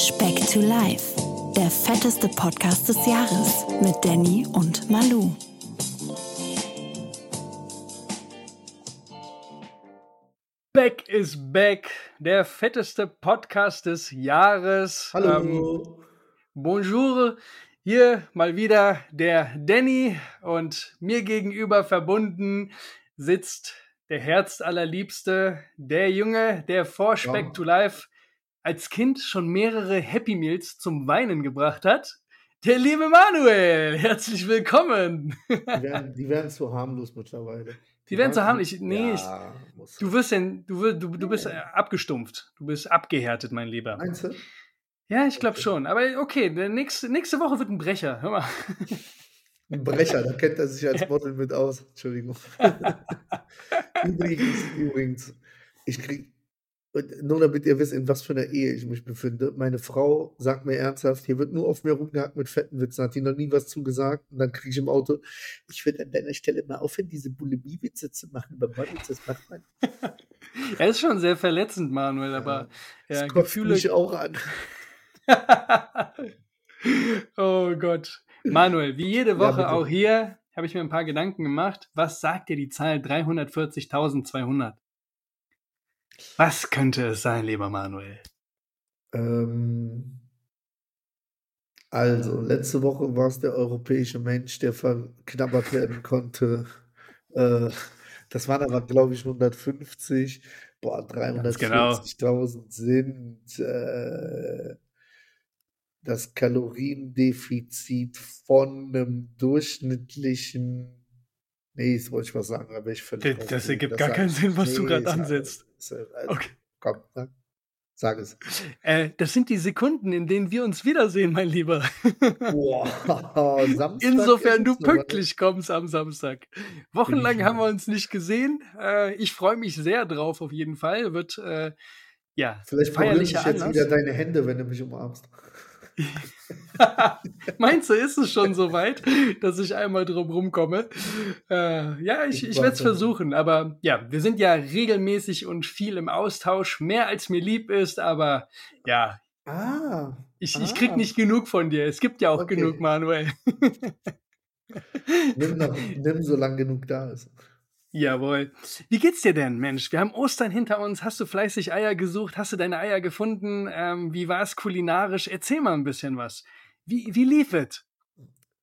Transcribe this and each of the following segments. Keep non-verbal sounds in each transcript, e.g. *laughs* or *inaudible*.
Speck to Life, der fetteste Podcast des Jahres mit Danny und Malu. Back is back, der fetteste Podcast des Jahres. Hallo. Ähm, bonjour, hier mal wieder der Danny und mir gegenüber verbunden sitzt der Herzallerliebste, der Junge, der vor Speck Ja. to Life als Kind schon mehrere Happy Meals zum Weinen gebracht hat. Der liebe Manuel, herzlich willkommen. Die werden, die werden zu harmlos mittlerweile. Die werden so waren- harmlos. Ich- nee, ich- ja, muss. Du wirst denn, du, du, du bist äh, abgestumpft. Du bist abgehärtet, mein Lieber. Meinst du? Ja, ich glaube Okay. schon. Aber okay, nächste, nächste Woche wird ein Brecher. Hör mal. *laughs* Ein Brecher, da kennt er sich als *laughs* Model mit aus. Entschuldigung. *laughs* übrigens, übrigens, ich krieg, und nur damit ihr wisst, in was für einer Ehe ich mich befinde. Meine Frau sagt mir ernsthaft, hier wird nur auf mir rumgehackt mit fetten Witzen, hat die noch nie was zugesagt. Und dann kriege ich im Auto, ich würde an deiner Stelle mal aufhören, diese Bulimie-Witze zu machen. Über Models, das macht man. *laughs* Er ist schon sehr verletzend, Manuel, aber Das ja, kotzt Gefühle. mich auch an. *laughs* oh Gott. Manuel, wie jede Ja, Woche bitte. auch hier habe ich mir ein paar Gedanken gemacht. Was sagt dir die Zahl 340.200? Was könnte es sein, lieber Manuel? Ähm, also, letzte Woche war es der europäische Mensch, der verknabbert werden konnte. Äh, das waren aber, glaube ich, 150. Boah, Ganz genau. 340.000 sind äh, das Kaloriendefizit von einem durchschnittlichen. Nee, das wollte ich was sagen, aber ich völlig Das, das ergibt Das gar keinen Sinn, was du Nee, gerade sag- ansetzt. Also, Okay. Komm, sag, sag es. Äh, das sind die Sekunden, in denen wir uns wiedersehen, mein Lieber. Boah, *laughs* Samstag Insofern du pünktlich kommst am Samstag. Wochenlang ich haben wir uns nicht gesehen. Äh, ich freue mich sehr drauf, auf jeden Fall. Wird äh, ja Vielleicht dich feierlicher jetzt wieder deine Hände, wenn du mich umarmst. *laughs* Meinst du, ist es schon so weit, dass ich einmal drum rumkomme? Äh, ja, ich, ich werde es versuchen. Aber ja, wir sind ja regelmäßig und viel im Austausch. Mehr als mir lieb ist, aber ja, Ah, ich, ich krieg Ah. nicht genug von dir. Es gibt ja auch Okay. genug, Manuel. nimm, noch, nimm, solange genug da ist. Jawohl. Wie geht's dir denn, Mensch? Wir haben Ostern hinter uns. Hast du fleißig Eier gesucht? Hast du deine Eier gefunden? Ähm, wie war es kulinarisch? Erzähl mal ein bisschen was. Wie, wie lief es?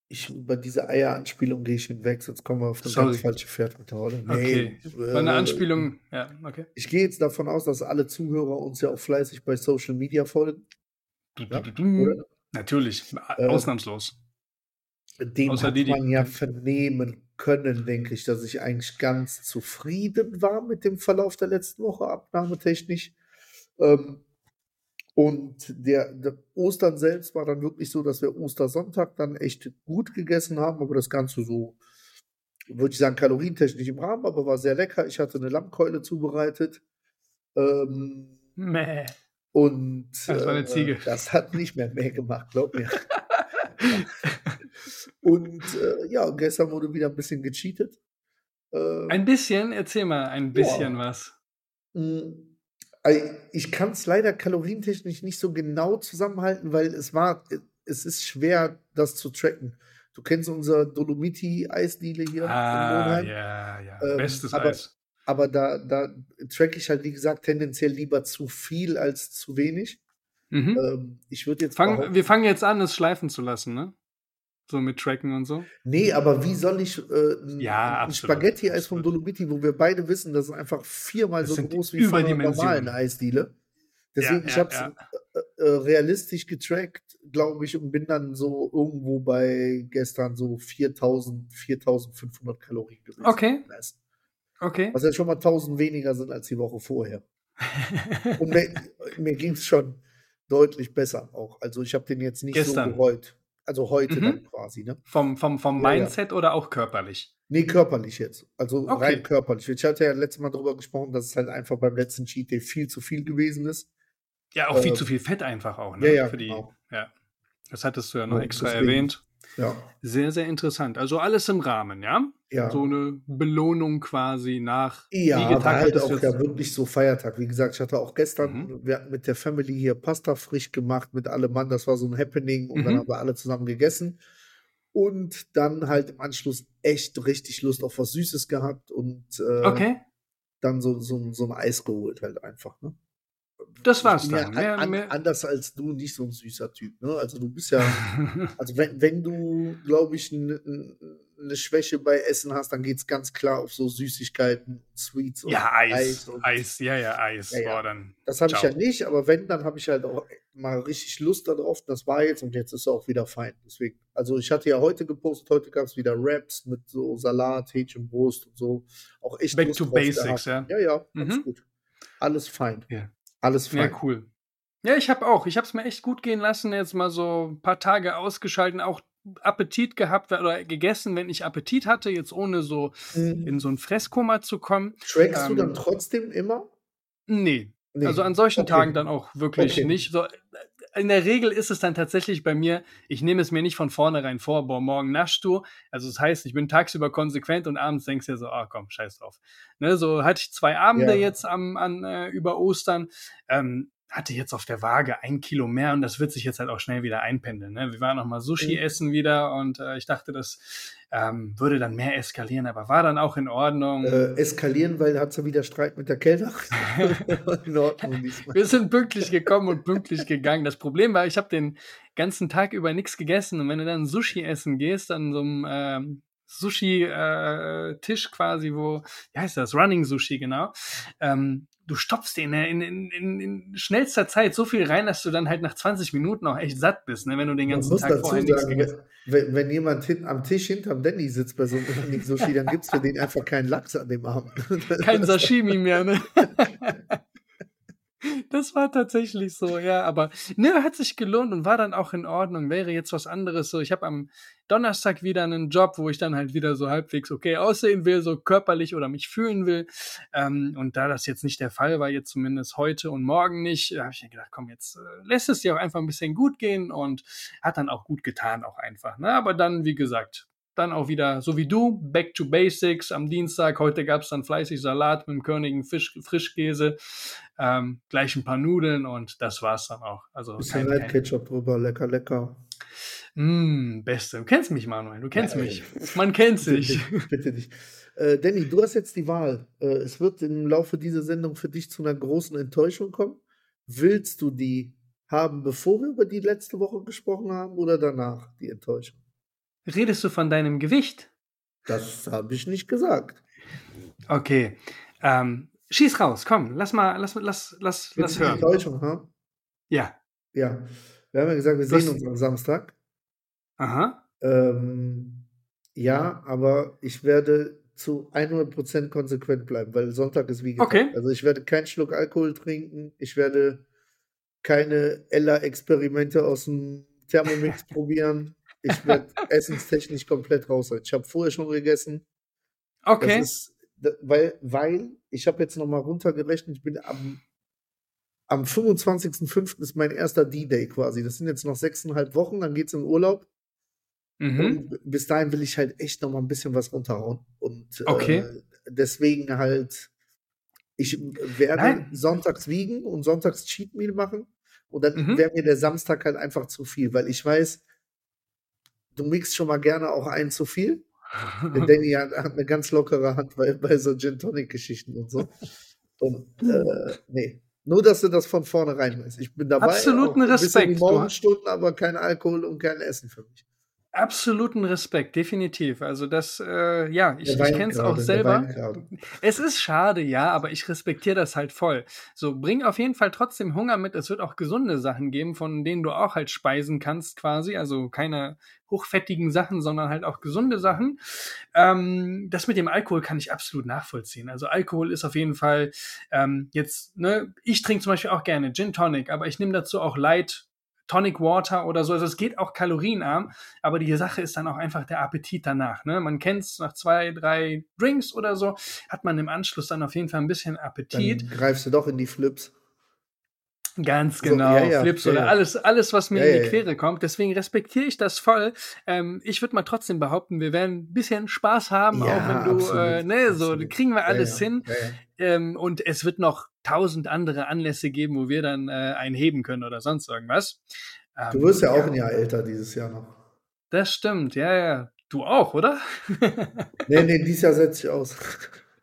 Ich, über diese Eieranspielung gehe ich hinweg, sonst kommen wir auf Sorry. ganz falsche Pferd mit der Rolle. Okay. War eine äh, Anspielung. Ja, okay. Ich gehe jetzt davon aus, dass alle Zuhörer uns ja auch fleißig bei Social Media folgen. Ja? Natürlich. Äh, Ausnahmslos. Dem Außer hat die, die- man ja vernehmen können, denke ich, dass ich eigentlich ganz zufrieden war mit dem Verlauf der letzten Woche, abnahmetechnisch. Ähm, und der, der Ostern selbst war dann wirklich so, dass wir Ostersonntag dann echt gut gegessen haben, aber das Ganze so, würde ich sagen, kalorientechnisch im Rahmen, aber war sehr lecker. Ich hatte eine Lammkeule zubereitet. Ähm, Mäh. und Das war eine Ziege. Äh, das hat nicht mehr mehr gemacht, glaub mir. *laughs* und äh, ja, gestern wurde wieder ein bisschen gecheatet. Äh, Ein bisschen, erzähl mal ein bisschen was. mh, ei- ich kann es leider kalorientechnisch nicht so genau zusammenhalten, weil es war, es ist schwer, das zu tracken. Du kennst unser Dolomiti-Eisdiele hier in Ah, Monheim. ja, ja. Ähm, Bestes aber- Eis. Aber da, da track ich halt, wie gesagt, tendenziell lieber zu viel als zu wenig. Mhm. Ähm, ich würde jetzt Fang, wir fangen jetzt an, es schleifen zu lassen, ne? So mit Tracken und so. Nee, aber wie soll ich äh, ein, Ja, ein Spaghetti-Eis vom. Dolomiti, wo wir beide wissen, das ist einfach viermal Das so groß wie von einer normalen Eisdiele. Deswegen, Ja, ich ja, habe es ja. äh, äh, realistisch getrackt, glaube ich, und bin dann so irgendwo bei gestern so 4000, 4500 Kalorien gewesen. Okay. Okay. Was ja schon mal 1000 weniger sind als die Woche vorher. Und mir, *laughs* mir ging es schon deutlich besser auch. Also ich habe den jetzt nicht Gestern. so bereut. Also heute Mhm. dann quasi, ne? vom vom, vom Ja, ja. Mindset oder auch körperlich? Nee, körperlich jetzt. Also Okay. rein körperlich. Ich hatte ja letztes Mal darüber gesprochen, dass es halt einfach beim letzten Cheat Day viel zu viel gewesen ist. Ja, auch viel Äh, zu viel Fett einfach auch, ne? ja, ja, Für die, genau. ja. Das hattest du ja noch Ja, extra deswegen. erwähnt. Ja. Sehr, sehr interessant. Also alles im Rahmen, ja? Ja. so eine Belohnung quasi nach. Ja, war halt auch ja wirklich so Feiertag. Wie gesagt, ich hatte auch gestern mhm. wir hatten mit der Family hier Pasta frisch gemacht mit allem Mann. Das war so ein Happening und mhm. dann haben wir alle zusammen gegessen. Und dann halt im Anschluss echt richtig Lust auf was Süßes gehabt und äh, okay. dann so, so, so ein Eis geholt halt einfach. Ne? Das war's dann. Ja, an, an, anders als du nicht so ein süßer Typ. Ne? Also du bist ja, *laughs* also wenn, wenn du, glaube ich, eine ne Schwäche bei Essen hast, dann geht es ganz klar auf so Süßigkeiten, Sweets und ja, Eis. Eis, und, Eis ja, ja, Eis. Ja, ja. Boah, dann, das habe ich ja nicht, aber wenn, dann habe ich halt auch mal richtig Lust darauf. Das war jetzt und jetzt ist es auch wieder fein. Deswegen, also ich hatte ja heute gepostet, heute gab es wieder Raps mit so Salat, Hähnchenbrust und so. Auch echt Back Lust to Basics, gehabt. ja. Ja, ja, mhm. gut. Alles fein. Ja. Alles fein. Ja, cool. Ja, ich habe auch. Ich habe es mir echt gut gehen lassen. Jetzt mal so ein paar Tage ausgeschalten, auch Appetit gehabt oder gegessen, wenn ich Appetit hatte, jetzt ohne so mhm. in so ein Fresskoma zu kommen. Trackst ähm, du dann trotzdem immer? Nee. nee. Also an solchen okay. Tagen dann auch wirklich okay. nicht. So, in der Regel ist es dann tatsächlich bei mir, ich nehme es mir nicht von vornherein vor, boah, morgen naschst du. Also das heißt, ich bin tagsüber konsequent und abends denkst du dir so, ah komm, scheiß drauf. Ne, so hatte ich zwei Abende ja. jetzt am, an, äh, über Ostern. Ähm, hatte jetzt auf der Waage ein Kilo mehr und das wird sich jetzt halt auch schnell wieder einpendeln. Ne? Wir waren noch mal Sushi mhm. essen wieder und äh, ich dachte, das ähm, würde dann mehr eskalieren, aber war dann auch in Ordnung. Äh, eskalieren, weil hat sie wieder Streit mit der Kellnerin. *laughs* in Ordnung diesmal. Wir sind pünktlich gekommen und pünktlich gegangen. Das Problem war, ich habe den ganzen Tag über nichts gegessen und wenn du dann Sushi essen gehst, an so einem ähm, Sushi-Tisch äh, quasi, wo, wie heißt das? Running Sushi, genau. Ähm, du stopfst in, in, in, in, schnellster Zeit so viel rein, dass du dann halt nach 20 Minuten auch echt satt bist, ne, wenn du den ganzen Tag vorher nichts wenn, wenn jemand hin, am Tisch hinterm Danny sitzt bei so einem Sushi, dann gibt es für den einfach keinen Lachs an dem Abend. Kein Sashimi mehr, ne? *laughs* Das war tatsächlich so, ja, aber ne, hat sich gelohnt und war dann auch in Ordnung. Wäre jetzt was anderes so. Ich habe am Donnerstag wieder einen Job, wo ich dann halt wieder so halbwegs okay aussehen will, so körperlich oder mich fühlen will. Ähm, und da das jetzt nicht der Fall war, jetzt zumindest heute und morgen nicht, habe ich mir gedacht, komm, jetzt äh, lässt es dir auch einfach ein bisschen gut gehen und hat dann auch gut getan, auch einfach. Ne? Aber dann, wie gesagt, dann auch wieder, so wie du, back to basics am Dienstag. Heute gab es dann fleißig Salat mit dem körnigen Fisch, Frischkäse, ähm, gleich ein paar Nudeln und das war's dann auch. Also Bisschen kein, Ketchup drüber, lecker, lecker. Mm, beste. Du kennst mich, Manuel, du kennst ja, mich. Man kennt sich. Bitte, nicht. Äh, Danny, du hast jetzt die Wahl. Äh, es wird im Laufe dieser Sendung für dich zu einer großen Enttäuschung kommen. Willst du die haben, bevor wir über die letzte Woche gesprochen haben oder danach, die Enttäuschung? Redest du von deinem Gewicht? Das habe ich nicht gesagt. Okay. Ähm, schieß raus, komm, lass mal, lass, lass, lass, lass hören. Enttäuschung, ha? Ja. Ja. Wir haben ja gesagt, wir sehen uns am Samstag. Aha. Ähm, ja, aber ich werde zu 100% konsequent bleiben, weil Sonntag ist wie gesagt. Okay. Also ich werde keinen Schluck Alkohol trinken, ich werde keine Ella-Experimente aus dem Thermomix *laughs* probieren. Ich werde essenstechnisch komplett raus sein. Ich habe vorher schon gegessen. Okay. Ist, weil, weil ich habe jetzt nochmal runtergerechnet, ich bin am, am 25.05. ist mein erster D-Day quasi. Das sind jetzt noch sechseinhalb Wochen, dann geht es in Urlaub. Mhm. Und bis dahin will ich halt echt nochmal ein bisschen was runterhauen. Und okay. äh, deswegen halt, ich werde Nein. sonntags wiegen und sonntags Cheat Meal machen. Und dann mhm. wäre mir der Samstag halt einfach zu viel, weil ich weiß, du mixt schon mal gerne auch einen zu viel. Der *laughs* Danny hat, hat, eine ganz lockere Hand bei, bei so Gin Tonic Geschichten und so. Und äh, nee, nur dass du das von vornherein weißt. Ich bin dabei. Absoluten Respekt. Die Morgenstunden, aber kein Alkohol und kein Essen für mich. Absoluten Respekt, definitiv. Also das, äh, ja, ich, ich kenne es auch selber. Es ist schade, ja, aber ich respektiere das halt voll. So, bring auf jeden Fall trotzdem Hunger mit. Es wird auch gesunde Sachen geben, von denen du auch halt speisen kannst, quasi. Also keine hochfettigen Sachen, sondern halt auch gesunde Sachen. Ähm, das mit dem Alkohol kann ich absolut nachvollziehen. Also Alkohol ist auf jeden Fall ähm, jetzt, ne, ich trinke zum Beispiel auch gerne Gin Tonic, aber ich nehme dazu auch Light Tonic Water oder so. Also es geht auch kalorienarm, aber die Sache ist dann auch einfach der Appetit danach. Ne? Man kennt es nach zwei, drei Drinks oder so, hat man im Anschluss dann auf jeden Fall ein bisschen Appetit. Dann greifst du doch in die Flips. Ganz genau, so, ja, ja, Flips ja, oder alles, alles, was mir in die Quere kommt. Deswegen respektiere ich das voll. Ähm, ich würde mal trotzdem behaupten, wir werden ein bisschen Spaß haben, auch wenn du, absolut, äh, ne, absolut. so kriegen wir alles hin. Ähm, und es wird noch tausend andere Anlässe geben, wo wir dann äh, einen heben können oder sonst irgendwas. Ähm, du wirst ja auch ein Jahr älter dieses Jahr noch. Das stimmt, ja, ja. Du auch, oder? *laughs* nee, nee, dieses Jahr setze ich aus.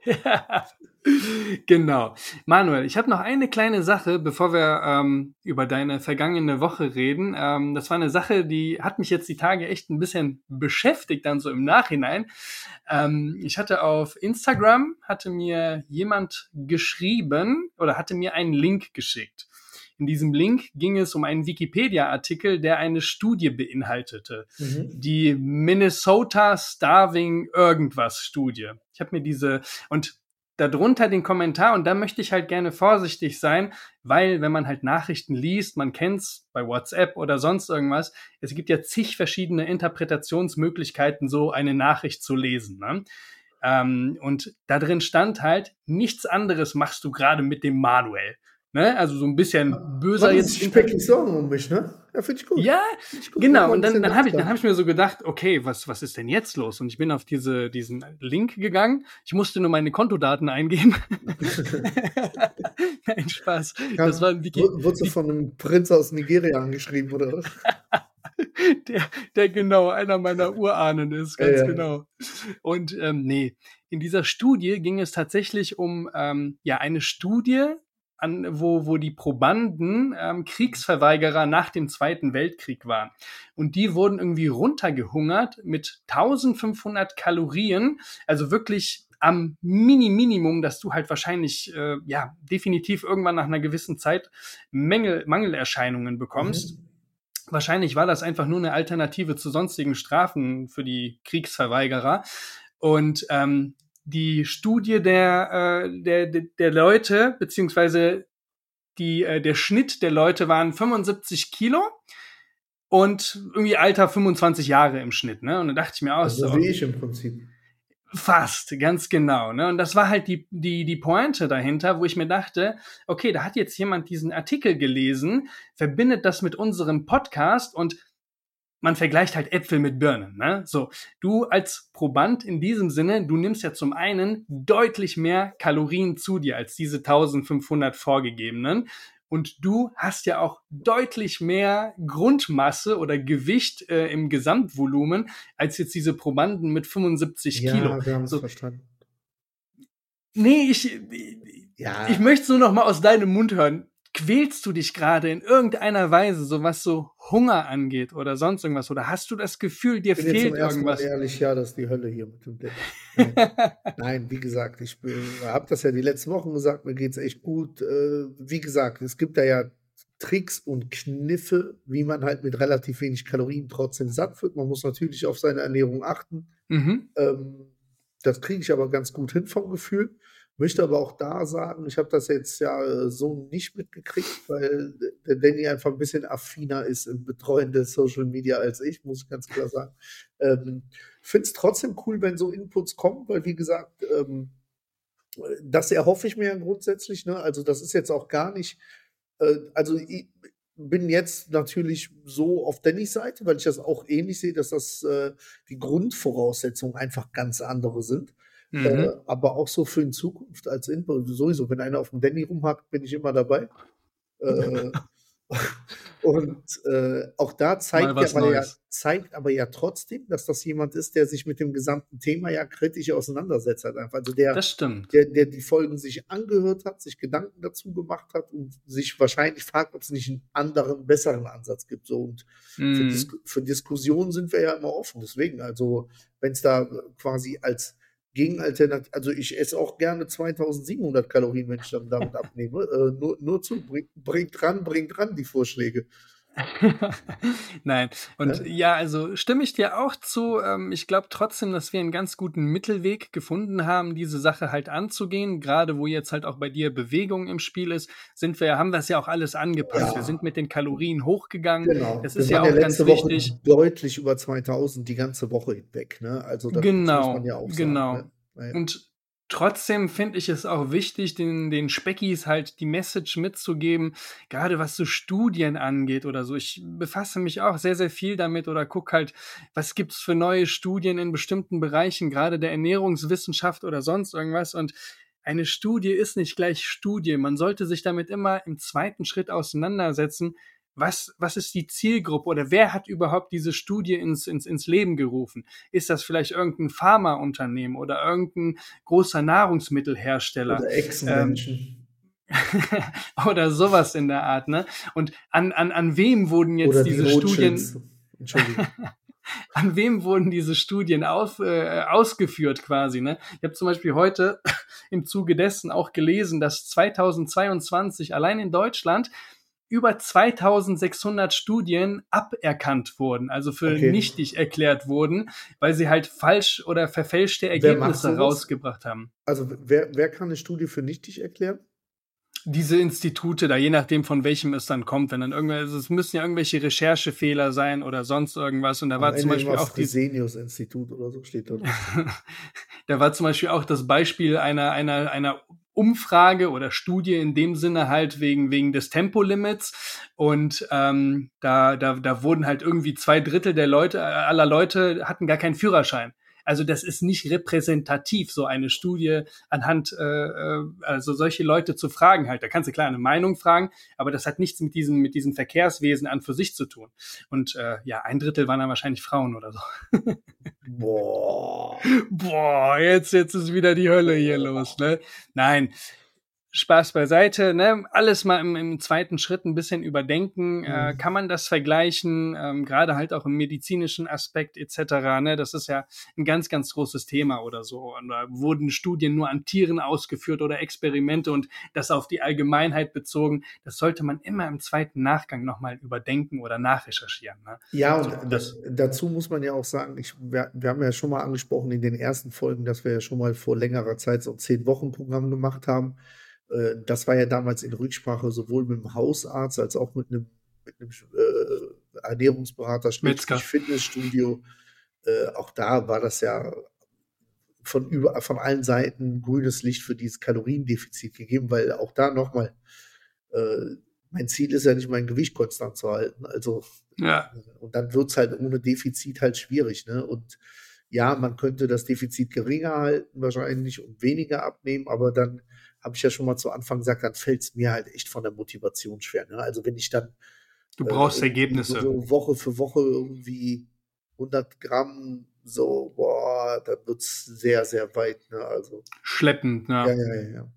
ja, *laughs* genau. Manuel, ich habe noch eine kleine Sache, bevor wir ähm, über deine vergangene Woche reden. Ähm, das war eine Sache, die hat mich jetzt die Tage echt ein bisschen beschäftigt, dann so im Nachhinein. Ähm, ich hatte auf Instagram, hatte mir jemand geschrieben oder hatte mir einen Link geschickt. In diesem Link ging es um einen Wikipedia-Artikel, der eine Studie beinhaltete. Mhm. Die Minnesota Starving Irgendwas Studie. Ich habe mir diese und darunter den Kommentar und da möchte ich halt gerne vorsichtig sein, weil wenn man halt Nachrichten liest, man kennt's bei WhatsApp oder sonst irgendwas, es gibt ja zig verschiedene Interpretationsmöglichkeiten, so eine Nachricht zu lesen. Ne? Ähm, und da drin stand halt, nichts anderes machst du gerade mit dem Manuel. Ne? Also so ein bisschen böser Man jetzt. Ich wirklich Sorgen um mich, ne? Ja, finde ich gut. Ja, ich gut, genau. Und dann, dann habe ich, dann hab ich mir so gedacht, okay, was, was ist denn jetzt los? Und ich bin auf diese, diesen Link gegangen. Ich musste nur meine Kontodaten eingeben. *laughs* Nein, Spaß. Kann, das war ein Wiki. Wurdest du von einem Prinz aus Nigeria angeschrieben, oder was? *laughs* der, der genau einer meiner Urahnen ist, ganz ja, ja. genau. Und ähm, nee, in dieser Studie ging es tatsächlich um ähm, ja eine Studie an, wo, wo die Probanden ähm, Kriegsverweigerer nach dem Zweiten Weltkrieg waren. Und die wurden irgendwie runtergehungert mit 1500 Kalorien, also wirklich am Mini-Minimum, dass du halt wahrscheinlich, äh, ja, definitiv irgendwann nach einer gewissen Zeit Mängel, Mangelerscheinungen bekommst. Mhm. Wahrscheinlich war das einfach nur eine Alternative zu sonstigen Strafen für die Kriegsverweigerer. Und ähm, die Studie der, äh, der, der Leute, beziehungsweise die, äh, der Schnitt der Leute waren 75 Kilo und irgendwie Alter 25 Jahre im Schnitt. Ne? Und da dachte ich mir auch also so. wie ich im Prinzip. Fast, ganz genau. Ne? Und das war halt die, die, die Pointe dahinter, wo ich mir dachte, okay, da hat jetzt jemand diesen Artikel gelesen, verbindet das mit unserem Podcast und man vergleicht halt Äpfel mit Birnen. Ne? So, du als Proband in diesem Sinne, du nimmst ja zum einen deutlich mehr Kalorien zu dir als diese 1500 vorgegebenen. Und du hast ja auch deutlich mehr Grundmasse oder Gewicht äh, im Gesamtvolumen als jetzt diese Probanden mit 75 ja, Kilo. Ja, wir haben es so. verstanden. Nee, ich, ja. ich möchte es nur noch mal aus deinem Mund hören quälst du dich gerade in irgendeiner Weise, so was so Hunger angeht oder sonst irgendwas? Oder hast du das Gefühl, dir ich bin fehlt jetzt irgendwas? Mal ehrlich, ja, das ist die Hölle hier mit dem Deck. *laughs* Nein. Nein, wie gesagt, ich habe das ja die letzten Wochen gesagt, mir geht es echt gut. Äh, wie gesagt, es gibt da ja Tricks und Kniffe, wie man halt mit relativ wenig Kalorien trotzdem satt wird. Man muss natürlich auf seine Ernährung achten. Mhm. Ähm, das kriege ich aber ganz gut hin vom Gefühl. Möchte aber auch da sagen, ich habe das jetzt ja äh, so nicht mitgekriegt, weil der Danny einfach ein bisschen affiner ist im Betreuen der Social Media als ich, muss ich ganz klar sagen. Ähm, Finde es trotzdem cool, wenn so Inputs kommen, weil wie gesagt, ähm, das erhoffe ich mir ja grundsätzlich. Ne? Also das ist jetzt auch gar nicht, äh, also ich bin jetzt natürlich so auf Dannys Seite, weil ich das auch ähnlich sehe, dass das äh, die Grundvoraussetzungen einfach ganz andere sind. Mhm. Äh, aber auch so für in Zukunft als Input. Sowieso, wenn einer auf dem Danny rumhackt, bin ich immer dabei. Äh, *laughs* und äh, auch da zeigt, aber ja, zeigt aber ja trotzdem, dass das jemand ist, der sich mit dem gesamten Thema ja kritisch auseinandersetzt hat. Einfach. Also der. Der, der die Folgen sich angehört hat, sich Gedanken dazu gemacht hat und sich wahrscheinlich fragt, ob es nicht einen anderen, besseren Ansatz gibt. So und mm. für, mhm. Dis für Diskussionen sind wir ja immer offen. Deswegen, also wenn es da quasi als Gegenalternative, also ich esse auch gerne 2700 Kalorien, wenn ich dann damit abnehme. Äh, nur, nur zu, bringt bring dran, bringt dran die Vorschläge. *laughs* Nein, und ja? ja? also stimme ich dir auch zu. Ähm, ich glaube trotzdem, dass wir einen ganz guten Mittelweg gefunden haben, diese Sache halt anzugehen. Gerade wo jetzt halt auch bei dir Bewegung im Spiel ist, sind wir, haben das ja auch alles angepasst. Ja. Wir sind mit den Kalorien hochgegangen. Genau. Das ist ja auch ganz Woche wichtig. Deutlich über 2000 die ganze Woche hinweg. Ne? Also genau, muss man ja auch sagen. Genau. Ne? Und Trotzdem finde ich es auch wichtig, den, den Speckis halt die Message mitzugeben, gerade was so Studien angeht oder so. Ich befasse mich auch sehr, sehr viel damit oder gucke halt, was gibt's für neue Studien in bestimmten Bereichen, gerade der Ernährungswissenschaft oder sonst irgendwas. Und eine Studie ist nicht gleich Studie. Man sollte sich damit immer im zweiten Schritt auseinandersetzen, was, was ist die Zielgruppe oder wer hat überhaupt diese Studie ins, ins, ins Leben gerufen? Ist das vielleicht irgendein Pharmaunternehmen oder irgendein großer Nahrungsmittelhersteller? Oder Ex-Menschen. Ähm, *laughs* oder sowas in der Art, ne? Und an, an, an wem wurden jetzt Oder diese die Studien, Rothschilds. Entschuldigung. *laughs* an wem wurden diese Studien auf, äh, ausgeführt quasi, ne? Ich habe zum Beispiel heute im Zuge dessen auch gelesen, dass 2022 allein in Deutschland über 2600 Studien aberkannt wurden, also für Okay. nichtig erklärt wurden, weil sie halt falsch oder verfälschte Ergebnisse rausgebracht haben. Also wer, wer kann eine Studie für nichtig erklären? Diese Institute da, je nachdem von welchem es dann kommt, wenn dann irgendwelche, also es müssen ja irgendwelche Recherchefehler sein oder sonst irgendwas und da war Am zum Ende Beispiel auch die, Fresenius-Institut oder so steht da. *laughs* da war zum Beispiel auch das Beispiel einer, einer, einer Umfrage oder Studie in dem Sinne halt wegen, wegen des Tempolimits. Und ähm, da, da, da wurden halt irgendwie zwei Drittel der Leute, aller Leute hatten gar keinen Führerschein. Also das ist nicht repräsentativ, so eine Studie anhand, äh, äh, also solche Leute zu fragen halt. Da kannst du klar eine Meinung fragen, aber das hat nichts mit diesem, mit diesem Verkehrswesen an für sich zu tun. Und äh, ja, ein Drittel waren dann wahrscheinlich Frauen oder so. *laughs* Boah. Boah, jetzt, jetzt ist wieder die Hölle hier los, ne? Nein. Spaß beiseite, ne? Alles mal im, im zweiten Schritt ein bisschen überdenken. Äh, Mhm. kann man das vergleichen? Ähm, Gerade halt auch im medizinischen Aspekt etc. Ne? Das ist ja ein ganz, ganz großes Thema oder so. Und da wurden Studien nur an Tieren ausgeführt oder Experimente und das auf die Allgemeinheit bezogen. Das sollte man immer im zweiten Nachgang nochmal überdenken oder nachrecherchieren. Ne? Ja, und das, dazu muss man ja auch sagen, ich, wir, wir haben ja schon mal angesprochen in den ersten Folgen, dass wir ja schon mal vor längerer Zeit so ein Zehn-Wochen-Programm gemacht haben. Äh, Das war ja damals in Rücksprache sowohl mit dem Hausarzt als auch mit einem, mit einem äh, Ernährungsberater, Fitnessstudio. Äh, auch da war das ja von, über, von allen Seiten grünes Licht für dieses Kaloriendefizit gegeben, weil auch da nochmal, äh, mein Ziel ist ja nicht, mein Gewicht konstant zu halten. Also Ja, und dann wird's halt ohne Defizit halt schwierig, ne? Und ja, man könnte das Defizit geringer halten wahrscheinlich und weniger abnehmen, aber dann habe ich ja schon mal zu Anfang gesagt, dann fällt's mir halt echt von der Motivation schwer. Ne? Also wenn ich dann du äh, brauchst irgendwie Ergebnisse. so Woche für Woche irgendwie 100 Gramm so, boah, dann wird's sehr, sehr weit. Ne? Also Schleppend, ne? ja, ja, ja, ja.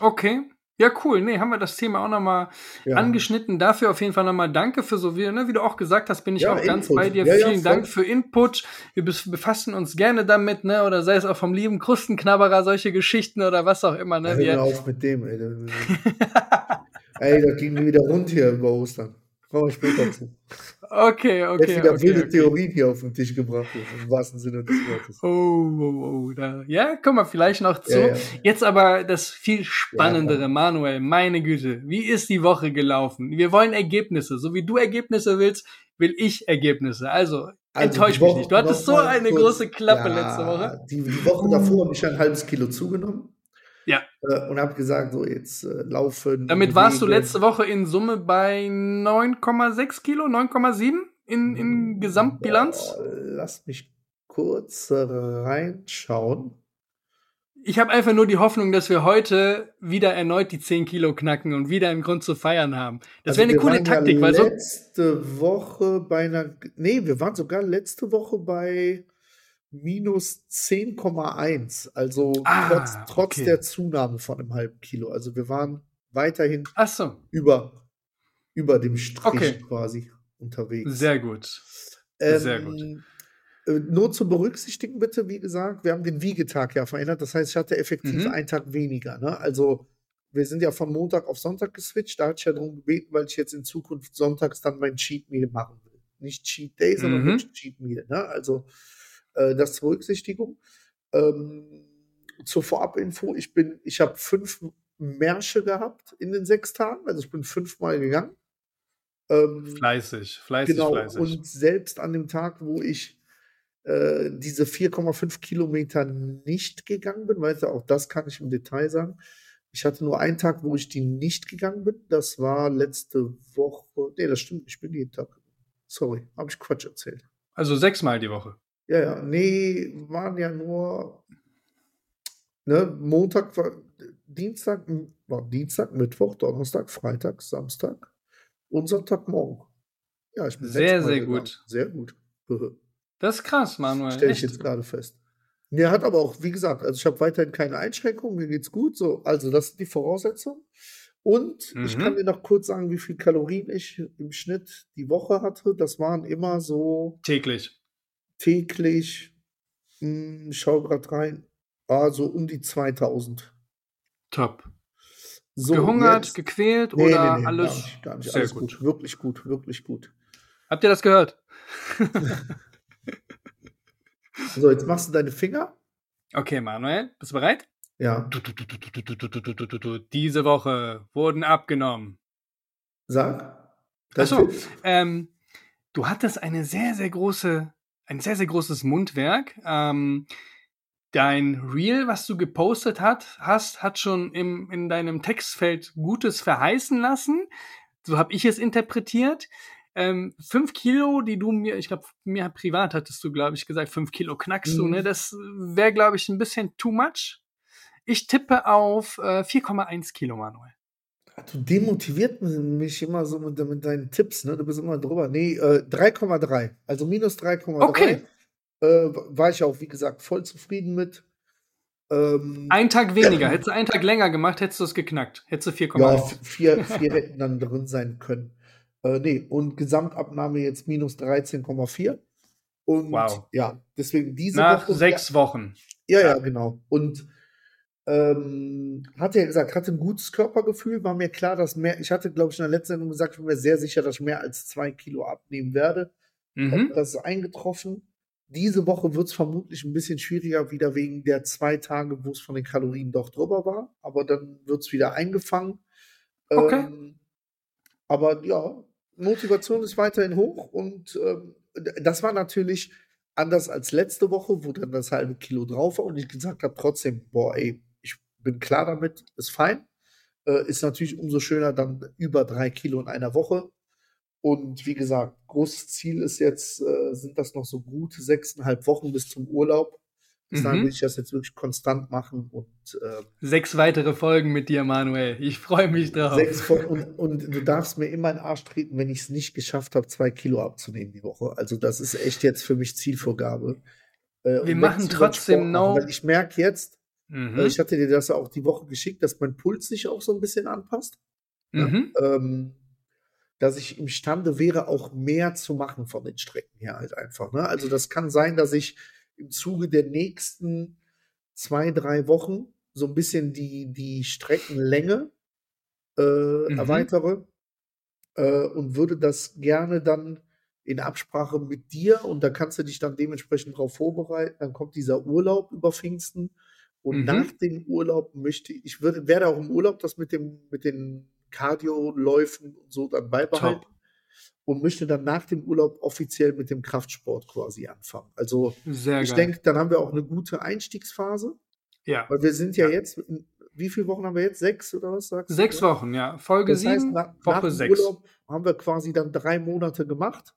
Okay. Ja, cool. Nee, haben wir das Thema auch nochmal ja. angeschnitten. Dafür auf jeden Fall nochmal danke für so viel. Ne? Wie du auch gesagt hast, bin ich Ja, auch ganz Input. bei dir. Ja, ja, Vielen. Dank für Input. Wir befassen uns gerne damit, ne? Oder sei es auch vom lieben Krustenknabberer, solche Geschichten oder was auch immer, ne? Hör mir Wir, auf mit dem, ey. *laughs* ey, da ging wieder rund hier über Ostern. Kommen wir später zu. Okay, Jetzt okay. wieder okay, wilde okay. Theorien hier auf den Tisch gebracht, im wahrsten Sinne des Wortes. Oh, oh, oh. Da. Ja, kommen wir vielleicht noch zu. Ja, ja. Jetzt aber das viel spannendere, Ja, Manuel, meine Güte, wie ist die Woche gelaufen? Wir wollen Ergebnisse. So wie du Ergebnisse willst, will ich Ergebnisse. Also, Also, enttäusch mich nicht. Du hattest so eine kurz- große Klappe letzte Woche. Die, die Woche davor habe ich ein halbes Kilo zugenommen. Äh, und habe gesagt, so jetzt äh, laufen. Damit warst du bewegen. letzte Woche in Summe bei 9,6 Kilo, 9,7 in, in Gesamtbilanz. Boah, lass mich kurz äh, reinschauen. Ich habe einfach nur die Hoffnung, dass wir heute wieder erneut die 10 Kilo knacken und wieder einen Grund zu feiern haben. Das Also wäre eine coole Taktik, ja weil so. letzte Woche bei einer. Nee, wir waren sogar letzte Woche bei minus 10,1. Also Ah, trotz, trotz okay. der Zunahme von einem halben Kilo. Also wir waren weiterhin so, über, über dem Strich Okay. quasi unterwegs. sehr gut. Ähm, sehr gut. äh, Nur zu berücksichtigen, bitte, wie gesagt, wir haben den Wiegetag ja verändert. Das heißt, ich hatte effektiv Mhm. einen Tag weniger. Ne? Also, wir sind ja von Montag auf Sonntag geswitcht. Da hatte ich ja darum gebeten, weil ich jetzt in Zukunft sonntags dann mein Cheat Meal machen will. Nicht Cheat Day, sondern Mhm. Cheat Meal. Ne? Also, äh, das zur Berücksichtigung. Ähm, zur Vorabinfo, ich bin, ich habe fünf Märsche gehabt in den sechs Tagen. Also, ich bin fünfmal gegangen. Ähm, Fleißig, fleißig, Genau, fleißig. und selbst an dem Tag, wo ich äh, diese 4,5 Kilometer nicht gegangen bin. Weißt du, auch das kann ich im Detail sagen. Ich hatte nur einen Tag, wo ich die nicht gegangen bin. Das war letzte Woche. Nee, das stimmt. Ich bin jeden Tag. Sorry, habe ich Quatsch erzählt. Also sechsmal die Woche. Ja, ja. Nee, waren ja nur. Ne, Montag Dienstag, war Dienstag, Mittwoch, Donnerstag, Freitag, Samstag und Sonntagmorgen. Ja, ich bin sehr, sehr gegangen. gut. Sehr gut. Das ist krass, Manuel. Stelle ich jetzt gerade fest. Der hat aber auch, wie gesagt, also ich habe weiterhin keine Einschränkungen, mir geht's gut. So, also das sind die Voraussetzungen. Und mhm. ich kann dir noch kurz sagen, wie viel Kalorien ich im Schnitt die Woche hatte. Das waren immer so täglich. Täglich. Hm, ich schaue gerade rein. War so um die 2000. Top. So, Gehungert, jetzt, gequält nee, oder nee, nee, alles? Gar nicht, gar nicht. Sehr alles gut. gut. Wirklich gut, wirklich gut. Habt ihr das gehört? so, jetzt machst du deine Finger. Okay, Manuel, bist du bereit? Ja. Diese Woche wurden abgenommen. Sag. Achso, ähm, du hattest eine sehr, sehr große, ein sehr, sehr großes Mundwerk. Ähm, dein Reel, was du gepostet hat, hast, hat schon im, in deinem Textfeld Gutes verheißen lassen. So habe ich es interpretiert. Ähm, fünf Kilo, die du mir, ich glaube, mir privat hattest du, glaube ich, gesagt, fünf Kilo knackst mhm. du, ne? Das wäre, glaube ich, ein bisschen too much. Ich tippe auf äh, 4,1 Kilo, Manuel. Du demotiviert mich immer so mit, mit, deinen Tipps, ne? Du bist immer drüber. Nee, äh, 3,3. Also minus 3,3. Okay. Äh, war ich auch, wie gesagt, voll zufrieden mit. Ähm, ein Tag weniger. *clears throat* Hättest du einen Tag länger gemacht, hättest du es geknackt. Hättest du 4,1. Ja, vier, vier hätten dann drin sein können. Äh, nee, und Gesamtabnahme jetzt minus 13,4. Und wow. ja, deswegen diese Nach Woche. sechs Wochen. Ja, ja, genau. Und ähm, hatte ja gesagt, hatte ein gutes Körpergefühl, war mir klar, dass mehr, ich hatte, glaube ich, in der letzten Sendung gesagt, ich bin mir sehr sicher, dass ich mehr als zwei Kilo abnehmen werde. Mhm. Das ist eingetroffen. Diese Woche wird es vermutlich ein bisschen schwieriger, wieder wegen der zwei Tage, wo es von den Kalorien doch drüber war. Aber dann wird es wieder eingefangen. Okay. Ähm, aber ja, Motivation ist weiterhin hoch und ähm, das war natürlich anders als letzte Woche, wo dann das halbe Kilo drauf war und ich gesagt habe trotzdem, boah, ey, bin klar damit, ist fein. Äh, ist natürlich umso schöner dann über drei Kilo in einer Woche. Und wie gesagt, großes Ziel ist jetzt, äh, sind das noch so gut sechseinhalb Wochen bis zum Urlaub. Bis dahin mhm. will ich das jetzt wirklich konstant machen und äh, sechs weitere Folgen mit dir, Manuel. Ich freue mich drauf. Sechs und, und du darfst mir immer in den Arsch treten, wenn ich es nicht geschafft habe, zwei Kilo abzunehmen die Woche. Also das ist echt jetzt für mich Zielvorgabe. Äh, Wir machen trotzdem no. Weil ich merke jetzt, mhm. äh, ich hatte dir das auch die Woche geschickt, dass mein Puls sich auch so ein bisschen anpasst. Mhm. Ja, ähm, dass ich imstande wäre, auch mehr zu machen von den Strecken her halt einfach. Ne? Also das kann sein, dass ich im Zuge der nächsten zwei, drei Wochen so ein bisschen die, die Streckenlänge äh, mhm. erweitere äh, und würde das gerne dann in Absprache mit dir und da kannst du dich dann dementsprechend darauf vorbereiten. Dann kommt dieser Urlaub über Pfingsten und mhm. nach dem Urlaub möchte ich, würde, werde auch im Urlaub das mit dem, mit den Cardio-Läufen und so dann beibehalten. Top und möchte dann nach dem Urlaub offiziell mit dem Kraftsport quasi anfangen. Also Sehr ich denke, dann haben wir auch eine gute Einstiegsphase. Ja. Weil wir sind ja, ja. jetzt, wie viele Wochen haben wir jetzt? Sechs oder was sagst Sechs du? Wochen, ja. Folge das sieben, heißt, nach, Woche nach sechs. Urlaub haben wir quasi dann drei Monate gemacht,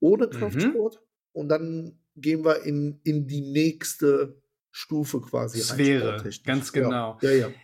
ohne mhm. Kraftsport. Mhm. Und dann gehen wir in, in die nächste Stufe quasi. Sphäre, ganz genau. Ja, ja. ja.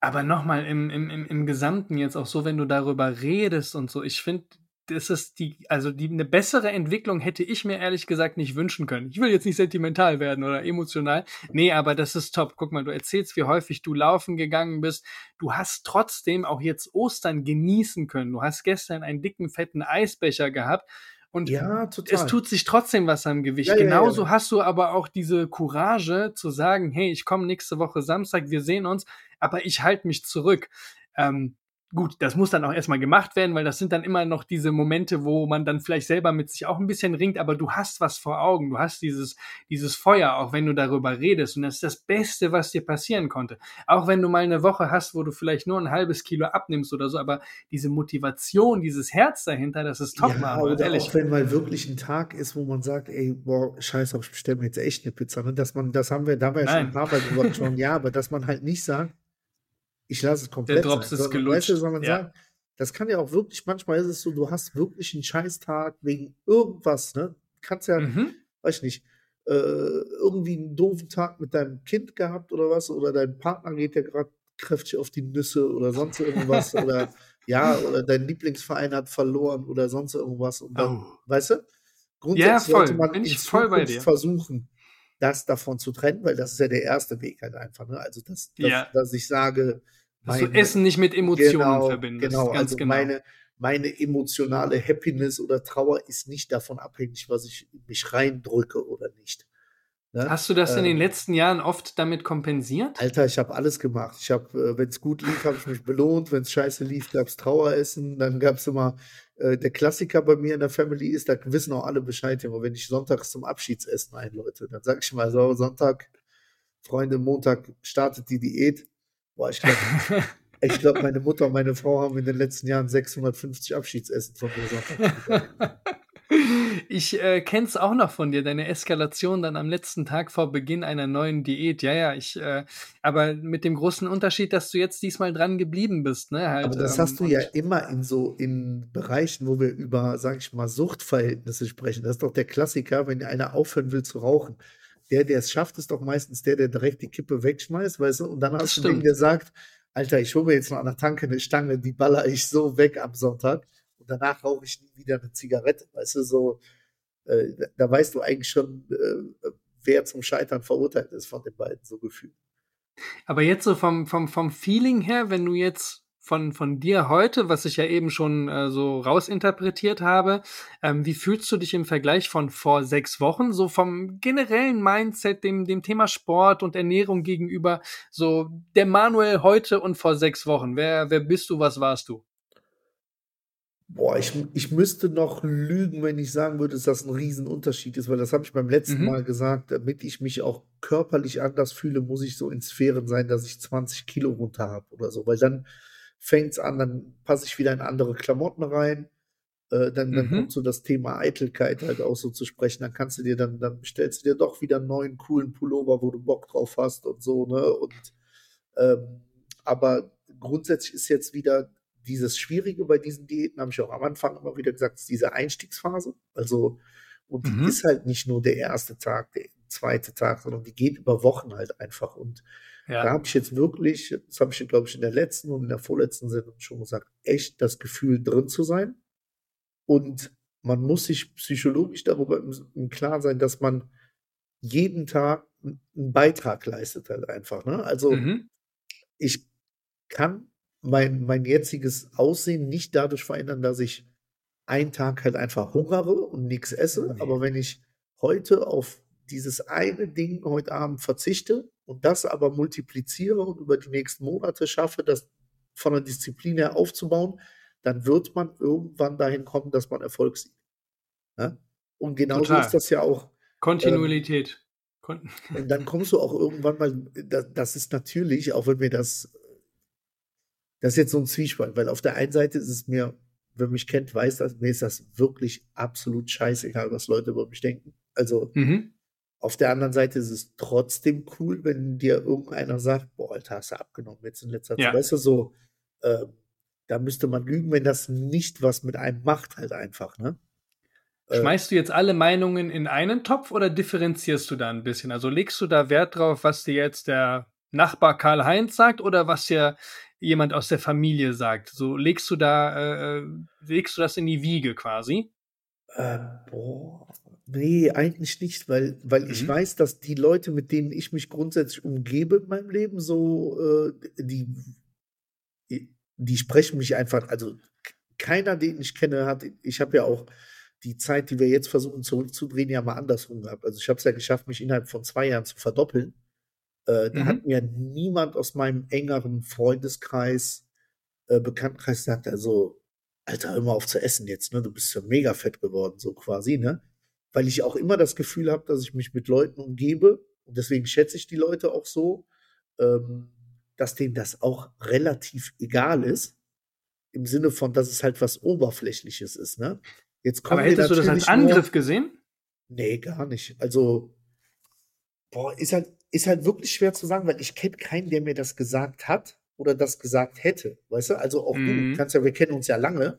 Aber nochmal im, im, im, im Gesamten jetzt auch so, wenn du darüber redest und so, ich finde, das ist die, also die, eine bessere Entwicklung hätte ich mir ehrlich gesagt nicht wünschen können. Ich will jetzt nicht sentimental werden oder emotional. Nee, aber das ist top. Guck mal, du erzählst, wie häufig du laufen gegangen bist. Du hast trotzdem auch jetzt Ostern genießen können. Du hast gestern einen dicken, fetten Eisbecher gehabt. Und ja, es tut sich trotzdem was am Gewicht. Ja, Genauso ja, hast du aber auch diese Courage zu sagen, hey, ich komme nächste Woche Samstag, wir sehen uns, aber ich halte mich zurück. Ähm, gut, das muss dann auch erstmal gemacht werden, weil das sind dann immer noch diese Momente, wo man dann vielleicht selber mit sich auch ein bisschen ringt, aber du hast was vor Augen, du hast dieses, dieses Feuer, auch wenn du darüber redest. Und das ist das Beste, was dir passieren konnte. Auch wenn du mal eine Woche hast, wo du vielleicht nur ein halbes Kilo abnimmst oder so, aber diese Motivation, dieses Herz dahinter, das ist top, ja, oder ehrlich. auch wenn mal wirklich ein Tag ist, wo man sagt, ey, boah, scheiße, ich bestelle mir jetzt echt eine Pizza. Ne? Dass man, das haben wir, da haben wir ja schon ein paar Mal drüber *laughs* gesprochen, ja, aber dass man halt nicht sagt, ich lasse es komplett. Der Drops sein. ist gelutscht. Weißt du, soll man ja. sagen, das kann ja auch wirklich, manchmal ist es so, du hast wirklich einen Scheißtag wegen irgendwas, ne? Kannst ja, mhm. weiß ich nicht, äh, irgendwie einen doofen Tag mit deinem Kind gehabt oder was, oder dein Partner geht ja gerade kräftig auf die Nüsse oder sonst irgendwas, *laughs* oder ja, oder dein Lieblingsverein hat verloren oder sonst irgendwas. Und dann, oh. weißt du? Grundsätzlich ja, voll. sollte man Bin ich voll bei dir. versuchen, das davon zu trennen, weil das ist ja der erste Weg halt einfach. Ne? Also, dass, dass, ja. dass ich sage, dass meine, du Essen nicht mit Emotionen genau, verbindest. Genau, also genau. Meine, meine emotionale Happiness oder Trauer ist nicht davon abhängig, was ich mich reindrücke oder nicht. Ne? Hast du das ähm, in den ähm, letzten Jahren oft damit kompensiert? Alter, ich habe alles gemacht. Ich habe, äh, wenn es gut lief, habe ich mich belohnt. Wenn es scheiße lief, gab es Traueressen. Dann gab es immer, äh, der Klassiker bei mir in der Family ist, da wissen auch alle Bescheid. Aber wenn ich sonntags zum Abschiedsessen einläute, dann sage ich mal so, Sonntag, Freunde, Montag startet die Diät. Boah, ich glaube, *laughs* ich glaube, meine Mutter und meine Frau haben in den letzten Jahren 650 Abschiedsessen von mir Sonntag. Ich äh, kenne es auch noch von dir, deine Eskalation dann am letzten Tag vor Beginn einer neuen Diät. Ja, ja, ich, äh, aber mit dem großen Unterschied, dass du jetzt diesmal dran geblieben bist, ne? Halt, aber das ähm, hast du ja immer in so in Bereichen, wo wir über, sag ich mal, Suchtverhältnisse sprechen. Das ist doch der Klassiker, wenn einer aufhören will zu rauchen. Der, der es schafft, ist doch meistens der, der direkt die Kippe wegschmeißt, weißt du? Und dann hast du dem gesagt, Alter, ich hole mir jetzt noch an der Tanke eine Stange, die baller ich so weg am Sonntag und danach rauche ich nie wieder eine Zigarette. Weißt du, so, äh, da weißt du eigentlich schon, äh, wer zum Scheitern verurteilt ist von den beiden, so gefühlt. Aber jetzt so vom, vom, vom Feeling her, wenn du jetzt von, von dir heute, was ich ja eben schon äh, so rausinterpretiert habe, ähm, wie fühlst du dich im Vergleich von vor sechs Wochen, so vom generellen Mindset, dem, dem Thema Sport und Ernährung gegenüber, so der Manuel heute und vor sechs Wochen? Wer, wer bist du, was warst du? Boah, ich, ich müsste noch lügen, wenn ich sagen würde, dass das ein Riesenunterschied ist, weil das habe ich beim letzten mhm. Mal gesagt, damit ich mich auch körperlich anders fühle, muss ich so in Sphären sein, dass ich 20 Kilo runter habe oder so, weil dann fängt es an, dann passe ich wieder in andere Klamotten rein, äh, dann, dann mhm. kommt so das Thema Eitelkeit halt auch so zu sprechen, dann kannst du dir dann, dann bestellst du dir doch wieder einen neuen coolen Pullover, wo du Bock drauf hast und so, ne, und ähm, aber grundsätzlich ist jetzt wieder dieses Schwierige bei diesen Diäten, habe ich auch am Anfang immer wieder gesagt, ist diese Einstiegsphase. Also, und die mhm. ist halt nicht nur der erste Tag, der zweite Tag, sondern die geht über Wochen halt einfach. Und ja. da habe ich jetzt wirklich, das habe ich, glaube ich, in der letzten und in der vorletzten Sendung schon gesagt, echt das Gefühl drin zu sein. Und man muss sich psychologisch darüber im, im Klaren sein, dass man jeden Tag einen Beitrag leistet halt einfach. Ne? Also mhm. ich kann mein, mein jetziges Aussehen nicht dadurch verändern, dass ich einen Tag halt einfach hungere und nichts esse. Nee. Aber wenn ich heute auf dieses eine Ding heute Abend verzichte und das aber multipliziere und über die nächsten Monate schaffe, das von der Disziplin her aufzubauen, dann wird man irgendwann dahin kommen, dass man Erfolg sieht. Ja? Und genauso ist das ja auch. Kontinuität. Ähm, und dann kommst du auch irgendwann mal, das ist natürlich, auch wenn wir das das ist jetzt so ein Zwiespalt, weil auf der einen Seite ist es mir, wer mich kennt, weiß das, mir ist das wirklich absolut scheißegal, was Leute über mich denken. Also mhm. Auf der anderen Seite ist es trotzdem cool, wenn dir irgendeiner sagt, boah, Alter, hast du abgenommen jetzt in letzter Zeit. Ja. Weißt du, so, äh, da müsste man lügen, wenn das nicht was mit einem macht, halt einfach, ne? Äh, Schmeißt du jetzt alle Meinungen in einen Topf oder differenzierst du da ein bisschen? Also legst du da Wert drauf, was dir jetzt der Nachbar Karl-Heinz sagt oder was dir jemand aus der Familie sagt. So legst du da, äh, äh, legst du das in die Wiege quasi? Äh, boah. Nee, eigentlich nicht, weil, weil mhm. ich weiß, dass die Leute, mit denen ich mich grundsätzlich umgebe in meinem Leben, so, äh, die, die sprechen mich einfach, also keiner, den ich kenne, hat, ich habe ja auch die Zeit, die wir jetzt versuchen zurückzudrehen, ja mal andersrum gehabt. Also ich habe es ja geschafft, mich innerhalb von zwei Jahren zu verdoppeln. Äh, da mhm. hat mir niemand aus meinem engeren Freundeskreis äh, Bekanntenkreis sagt er so, Alter, hör mal auf zu essen jetzt, ne? Du bist ja mega fett geworden, so quasi, ne? Weil ich auch immer das Gefühl habe, dass ich mich mit Leuten umgebe, und deswegen schätze ich die Leute auch so, ähm, dass denen das auch relativ egal ist. Im Sinne von, dass es halt was Oberflächliches ist, ne? Jetzt kommen Aber hättest du das als Angriff nur, gesehen? Nee, gar nicht. Also, boah, ist halt, ist halt wirklich schwer zu sagen, weil ich kenne keinen, der mir das gesagt hat oder das gesagt hätte. Weißt du? Also auch mhm. du kannst ja, wir kennen uns ja lange.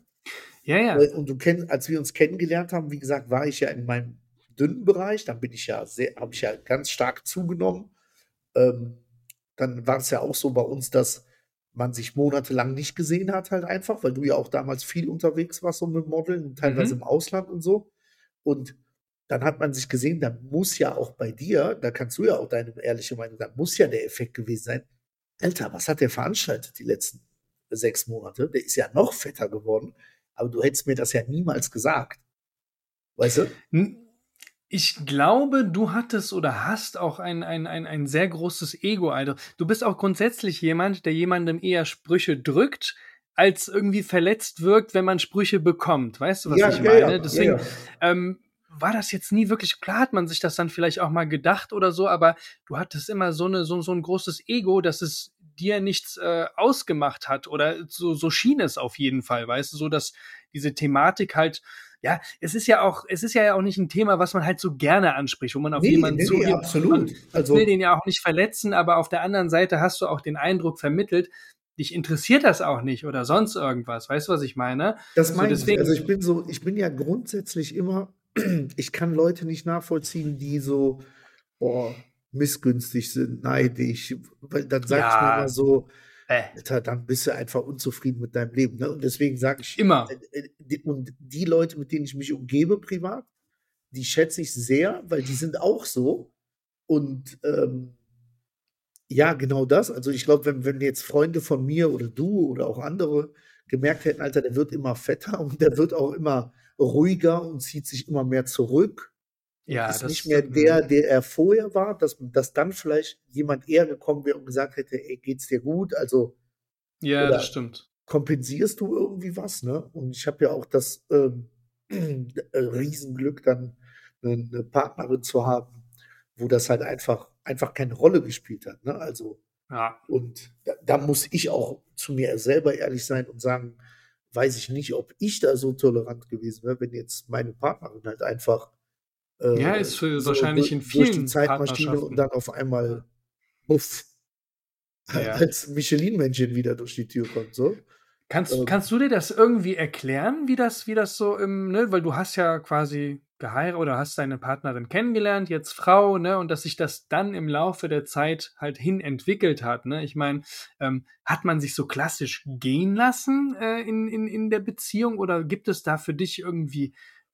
Ja, ja. Und du kennst, als wir uns kennengelernt haben, wie gesagt, war ich ja in meinem dünnen Bereich, dann bin ich ja sehr, habe ich ja ganz stark zugenommen. Ähm, dann war es ja auch so bei uns, dass man sich monatelang nicht gesehen hat, halt einfach, weil du ja auch damals viel unterwegs warst, so mit Modeln, teilweise mhm. im Ausland und so. Und dann hat man sich gesehen, da muss ja auch bei dir, da kannst du ja auch deine ehrliche Meinung sagen, muss ja der Effekt gewesen sein. Alter, was hat der veranstaltet die letzten sechs Monate? Der ist ja noch fetter geworden, aber du hättest mir das ja niemals gesagt. Weißt du? Ich glaube, du hattest oder hast auch ein, ein, ein, ein sehr großes Ego, Alter. Du bist auch grundsätzlich jemand, der jemandem eher Sprüche drückt, als irgendwie verletzt wirkt, wenn man Sprüche bekommt. Weißt du, was ja, ich meine? Ja, Deswegen ja, ähm, war das jetzt nie wirklich klar, hat man sich das dann vielleicht auch mal gedacht oder so, aber du hattest immer so, eine, so, so ein großes Ego, dass es dir nichts äh, ausgemacht hat oder so, so schien es auf jeden Fall, weißt du, so dass diese Thematik halt ja, es ist ja auch, es ist ja auch nicht ein Thema, was man halt so gerne anspricht, wo man auf nee, jemanden nee, zugeht. Nee, absolut. Also, will den ja auch nicht verletzen, aber auf der anderen Seite hast du auch den Eindruck vermittelt, dich interessiert das auch nicht oder sonst irgendwas. Weißt du, was ich meine? Das meine so, ich. Also ich bin so, ich bin ja grundsätzlich immer, *clears throat* ich kann Leute nicht nachvollziehen, die so, boah, missgünstig sind, neidisch, weil dann sag ja. ich mir immer so, äh. Alter, dann bist du einfach unzufrieden mit deinem Leben. Ne? Und deswegen sage ich immer. Äh, äh, und die Leute, mit denen ich mich umgebe privat, die schätze ich sehr, weil die sind auch so. Und ähm, ja, genau das. Also ich glaube, wenn, wenn jetzt Freunde von mir oder du oder auch andere gemerkt hätten, Alter, der wird immer fetter *laughs* und der wird auch immer ruhiger und zieht sich immer mehr zurück ja, ist nicht mehr der, der er vorher war, dass, dass dann vielleicht jemand eher gekommen wäre und gesagt hätte, ey, geht's dir gut? Also ja, das stimmt. Kompensierst du irgendwie was, ne? Und ich habe ja auch das ähm, *clears throat* Riesenglück, dann eine, eine, Partnerin zu haben, wo das halt einfach, einfach keine Rolle gespielt hat. Ne? Also, ja. und da, da muss ich auch zu mir selber ehrlich sein und sagen, weiß ich nicht, ob ich da so tolerant gewesen wäre, wenn jetzt meine Partnerin halt einfach äh, ja, ist für so wahrscheinlich in vielen durch die Zeitmaschine und dann auf einmal puff, ja. *laughs* als Michelin-Männchen wieder durch die Tür kommt. So. Kannst, ähm, kannst du dir das irgendwie erklären, wie das, wie das so im, ne, weil du hast ja quasi geheiratet oder hast deine Partnerin kennengelernt, jetzt Frau, ne, und dass sich das dann im Laufe der Zeit halt hin entwickelt hat, ne? Ich meine, ähm, hat man sich so klassisch gehen lassen äh, in, in, in der Beziehung oder gibt es da für dich irgendwie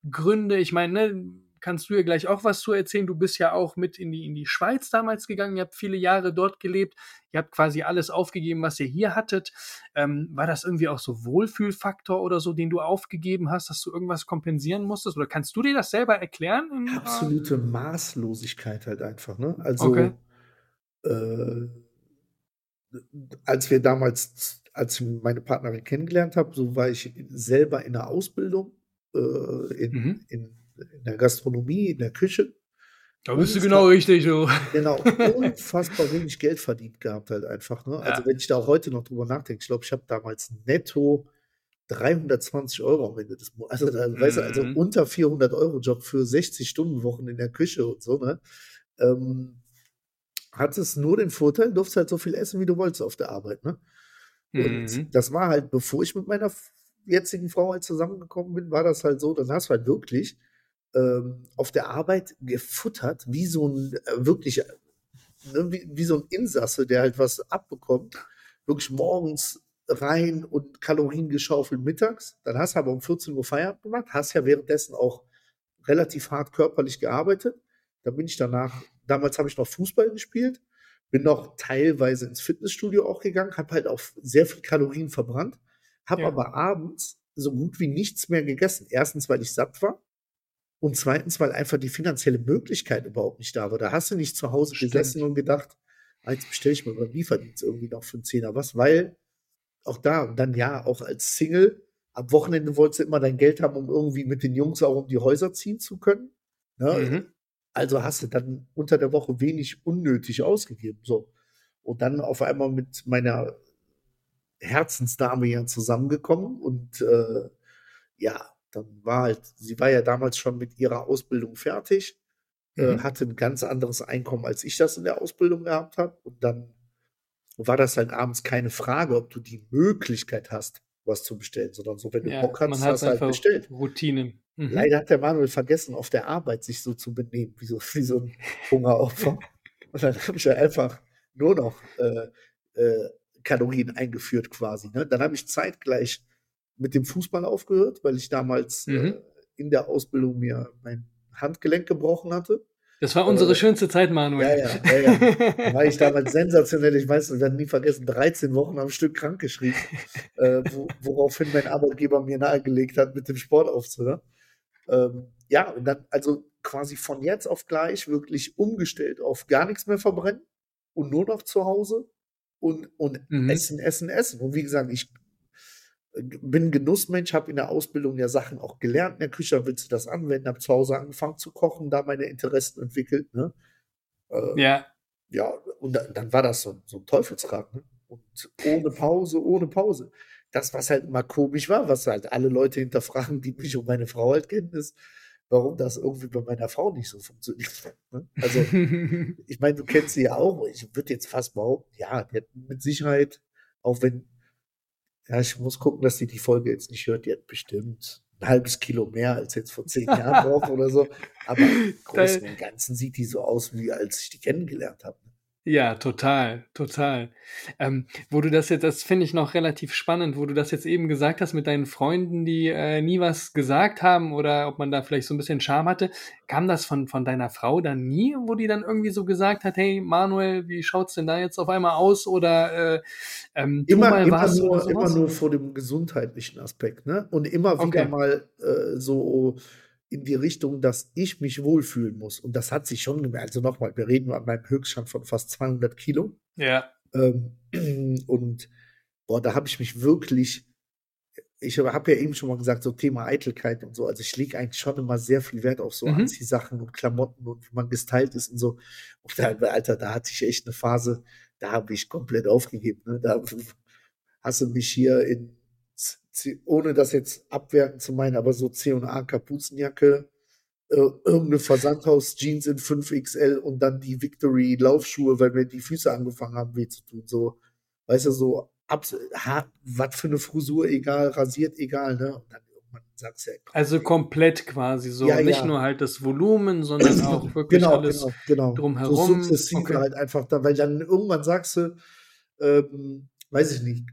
Gründe? Ich meine, ne, kannst du ja gleich auch was zu erzählen. Du bist ja auch mit in die, in die Schweiz damals gegangen. Ihr habt viele Jahre dort gelebt. Ihr habt quasi alles aufgegeben, was ihr hier hattet. Ähm, war das irgendwie auch so Wohlfühlfaktor oder so, den du aufgegeben hast, dass du irgendwas kompensieren musstest? Oder kannst du dir das selber erklären? Absolute Maßlosigkeit halt einfach. Ne? Also, okay. äh, als wir damals, als ich meine Partnerin kennengelernt habe, so war ich selber in der Ausbildung äh, in, mhm. in in der Gastronomie, in der Küche. Da bist du genau richtig, so. *laughs* Genau, unfassbar *laughs* wenig Geld verdient gehabt halt einfach. Ne? Also ja. wenn ich da auch heute noch drüber nachdenke, ich glaube, ich habe damals netto 320 Euro am Ende des Monats. Also, mhm. weißt du, also mhm. unter 400 Euro Job für 60 Stunden Wochen in der Küche und so, ne? Ähm, hat es nur den Vorteil, durfst halt so viel essen, wie du wolltest auf der Arbeit, ne? Und mhm. das war halt, bevor ich mit meiner jetzigen Frau halt zusammengekommen bin, war das halt so, dann hast du halt wirklich auf der Arbeit gefuttert, wie so ein äh, wirklich, ne, wie, wie so ein Insasse, der halt was abbekommt. Wirklich morgens rein und Kalorien geschaufelt mittags. Dann hast du aber um 14 Uhr Feierabend gemacht, hast ja währenddessen auch relativ hart körperlich gearbeitet. Dann bin ich danach, damals habe ich noch Fußball gespielt, bin noch teilweise ins Fitnessstudio auch gegangen, habe halt auch sehr viel Kalorien verbrannt, habe ja. aber abends so gut wie nichts mehr gegessen. Erstens, weil ich satt war und zweitens, weil einfach die finanzielle Möglichkeit überhaupt nicht da war. Da hast du nicht zu Hause Stimmt. gesessen und gedacht, jetzt bestelle ich mir beim Lieferdienst irgendwie noch für einen Zehner was, weil auch da, und dann ja, auch als Single, am Wochenende wolltest du immer dein Geld haben, um irgendwie mit den Jungs auch um die Häuser ziehen zu können. Ne? Mhm. Also hast du dann unter der Woche wenig unnötig ausgegeben. So. Und dann auf einmal mit meiner Herzensdame ja zusammengekommen und äh, ja, dann war halt, sie war ja damals schon mit ihrer Ausbildung fertig, äh, mhm. äh, hatte ein ganz anderes Einkommen, als ich das in der Ausbildung gehabt habe. Und dann war das halt abends keine Frage, ob du die Möglichkeit hast, was zu bestellen, sondern so, wenn du ja, Bock hast, hast du halt bestellt. Routine. Mhm. Leider hat der Manuel vergessen, auf der Arbeit sich so zu benehmen, wie so, *laughs* wie so ein Hungeropfer. Und dann habe ich ja einfach nur noch äh, äh, Kalorien eingeführt quasi. Ne? Dann habe ich zeitgleich mit dem Fußball aufgehört, weil ich damals äh, mhm. äh, in der Ausbildung mir mein Handgelenk gebrochen hatte. Das war unsere äh, schönste Zeit, Manuel. Ja, ja, ja, ja. War ich *laughs* damals sensationell. Ich weiß, wir werden nie vergessen, 13 Wochen am Stück krankgeschrieben, äh, wo, woraufhin mein Arbeitgeber mir nahegelegt hat, mit dem Sport aufzuhören. Ähm, ja, und dann also quasi von jetzt auf gleich wirklich umgestellt auf gar nichts mehr verbrennen und nur noch zu Hause und, und mhm. essen, essen, essen. Und wie gesagt, ich bin Genussmensch, habe in der Ausbildung ja Sachen auch gelernt in der Küche, willst du das anwenden, habe zu Hause angefangen zu kochen, da meine Interessen entwickelt. Ne? Äh, ja. Ja, und dann, dann war das so, so ein Teufelsrad. Ne? Und ohne Pause, ohne Pause. Das, was halt immer komisch war, was halt alle Leute hinterfragen, die mich und meine Frau halt kennen, ist, warum das irgendwie bei meiner Frau nicht so funktioniert. Ne? Also, *laughs* ich meine, du kennst sie ja auch. Ich würde jetzt fast behaupten, ja, die hat mit Sicherheit, auch wenn ja, ich muss gucken, dass sie die Folge jetzt nicht hört. Die hat bestimmt ein halbes Kilo mehr als jetzt vor zehn Jahren drauf oder so. Aber im *laughs* Großen und Ganzen sieht die so aus, wie als ich die kennengelernt habe. Ja, total, total. Ähm, wo du das jetzt, das finde ich noch relativ spannend, wo du das jetzt eben gesagt hast mit deinen Freunden, die äh, nie was gesagt haben oder ob man da vielleicht so ein bisschen Charme hatte. Kam das von, von deiner Frau dann nie, wo die dann irgendwie so gesagt hat, hey Manuel, wie schaut's denn da jetzt auf einmal aus oder äh, ähm, immer, immer, nur, immer nur vor dem gesundheitlichen Aspekt, ne? Und immer wieder okay. mal äh, so in die Richtung, dass ich mich wohlfühlen muss. Und das hat sich schon gemerkt. Also nochmal, wir reden an meinem Höchststand von fast 200 Kilo. Ja. Ähm, *clears throat* und boah, da habe ich mich wirklich, ich habe ja eben schon mal gesagt, so Thema Eitelkeit und so. Also ich lege eigentlich schon immer sehr viel Wert auf so mhm. Anziehsachen und Klamotten und wie man gestylt ist und so. Und da, Alter, da hatte ich echt eine Phase, da habe ich komplett aufgegeben. Ne? Da *laughs* hast du mich hier in ohne das jetzt abwerten zu meinen, aber so C&A Kapuzenjacke, äh, irgendeine Versandhaus-Jeans in 5XL und dann die Victory Laufschuhe, weil mir die Füße angefangen haben weh zu tun. So, weißt du, so, was für eine Frisur, egal, rasiert, egal, ne? Und dann irgendwann sagst du ja. Also komplett quasi so. Ja, Nicht ja. nur halt das Volumen, sondern auch wirklich genau, alles genau, genau. drumherum. So sukzessive okay. halt einfach da, weil dann irgendwann sagst du, ähm, weiß ich nicht,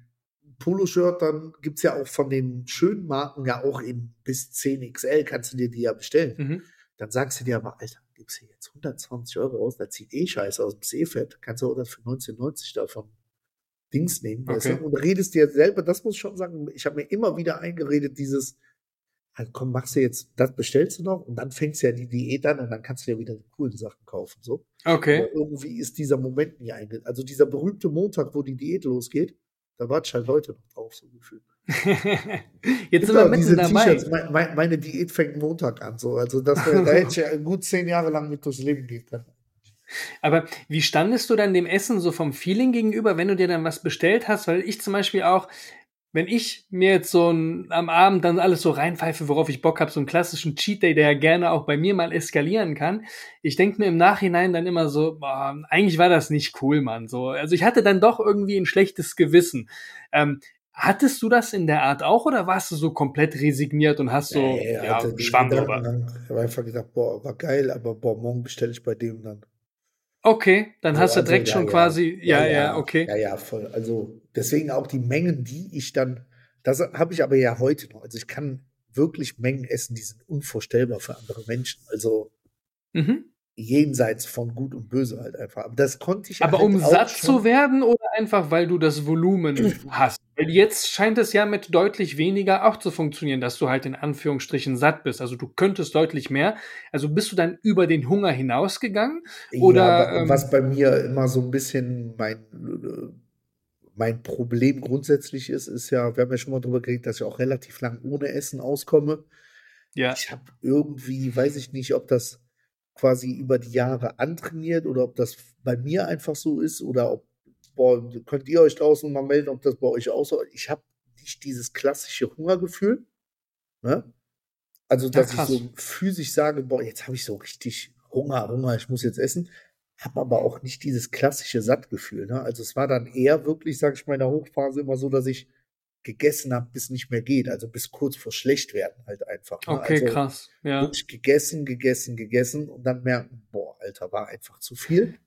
Poloshirt, dann gibt es ja auch von den schönen Marken ja auch in bis 10XL, kannst du dir die ja bestellen. Mhm. Dann sagst du dir aber, Alter, gibst du jetzt 120 Euro aus, da zieht eh Scheiße aus dem Seefett, kannst du auch das für 1990 davon Dings nehmen. Okay. Weißt du? Und redest dir selber, das muss ich schon sagen, ich habe mir immer wieder eingeredet, dieses, halt komm, machst du jetzt, das bestellst du noch und dann fängst du ja die Diät an und dann kannst du ja wieder die coolen Sachen kaufen. So. Okay. Aber irgendwie ist dieser Moment nie eingegangen. Also dieser berühmte Montag, wo die Diät losgeht, da ich halt heute noch drauf, so gefühlt. *laughs* Jetzt sind wir mitten dabei. Meine, meine Diät fängt Montag an, so. Also das, da hätte ich ja gut zehn Jahre lang mit durchs Leben gehen können. Aber wie standest du dann dem Essen so vom Feeling gegenüber, wenn du dir dann was bestellt hast? Weil ich zum Beispiel auch, wenn ich mir jetzt so ein, am Abend dann alles so reinpfeife, worauf ich Bock habe, so einen klassischen Cheat Day, der ja gerne auch bei mir mal eskalieren kann, ich denke mir im Nachhinein dann immer so, boah, eigentlich war das nicht cool, Mann. So, also ich hatte dann doch irgendwie ein schlechtes Gewissen. Ähm, hattest du das in der Art auch oder warst du so komplett resigniert und hast so nee, ja, Schwamm drüber? Ich habe einfach gedacht, boah, war geil, aber boah, morgen bestelle ich bei dem dann. Okay, dann hast also, du direkt ja, schon ja. quasi, ja, ja, ja, okay. Ja, ja, voll. Also deswegen auch die Mengen, die ich dann, das habe ich aber ja heute noch. Also ich kann wirklich Mengen essen, die sind unvorstellbar für andere Menschen. Also mhm jenseits von Gut und Böse halt einfach. Aber das konnte ich. Aber halt um satt zu werden oder einfach, weil du das Volumen *clears throat* hast? Weil jetzt scheint es ja mit deutlich weniger auch zu funktionieren, dass du halt in Anführungsstrichen satt bist. Also du könntest deutlich mehr. Also bist du dann über den Hunger hinausgegangen? Oder ja, ähm, was bei mir immer so ein bisschen mein mein Problem grundsätzlich ist, ist ja, wir haben ja schon mal drüber geredet, dass ich auch relativ lang ohne Essen auskomme. Ja. Ich habe irgendwie, weiß ich nicht, ob das quasi über die Jahre antrainiert oder ob das bei mir einfach so ist oder ob, boah, könnt ihr euch draußen mal melden, ob das bei euch auch so ist. Ich habe nicht dieses klassische Hungergefühl. Ne? Also, dass krass. ich so physisch sage, boah, jetzt habe ich so richtig Hunger, Hunger, ich muss jetzt essen. Habe aber auch nicht dieses klassische Sattgefühl. Ne? Also es war dann eher wirklich, sage ich mal, in der Hochphase immer so, dass ich gegessen habe, bis nicht mehr geht. Also bis kurz vor schlecht werden halt einfach. Ne? Okay, also, krass. Ja. Wirklich gegessen, gegessen, gegessen und dann merken, boah, Alter, war einfach zu viel.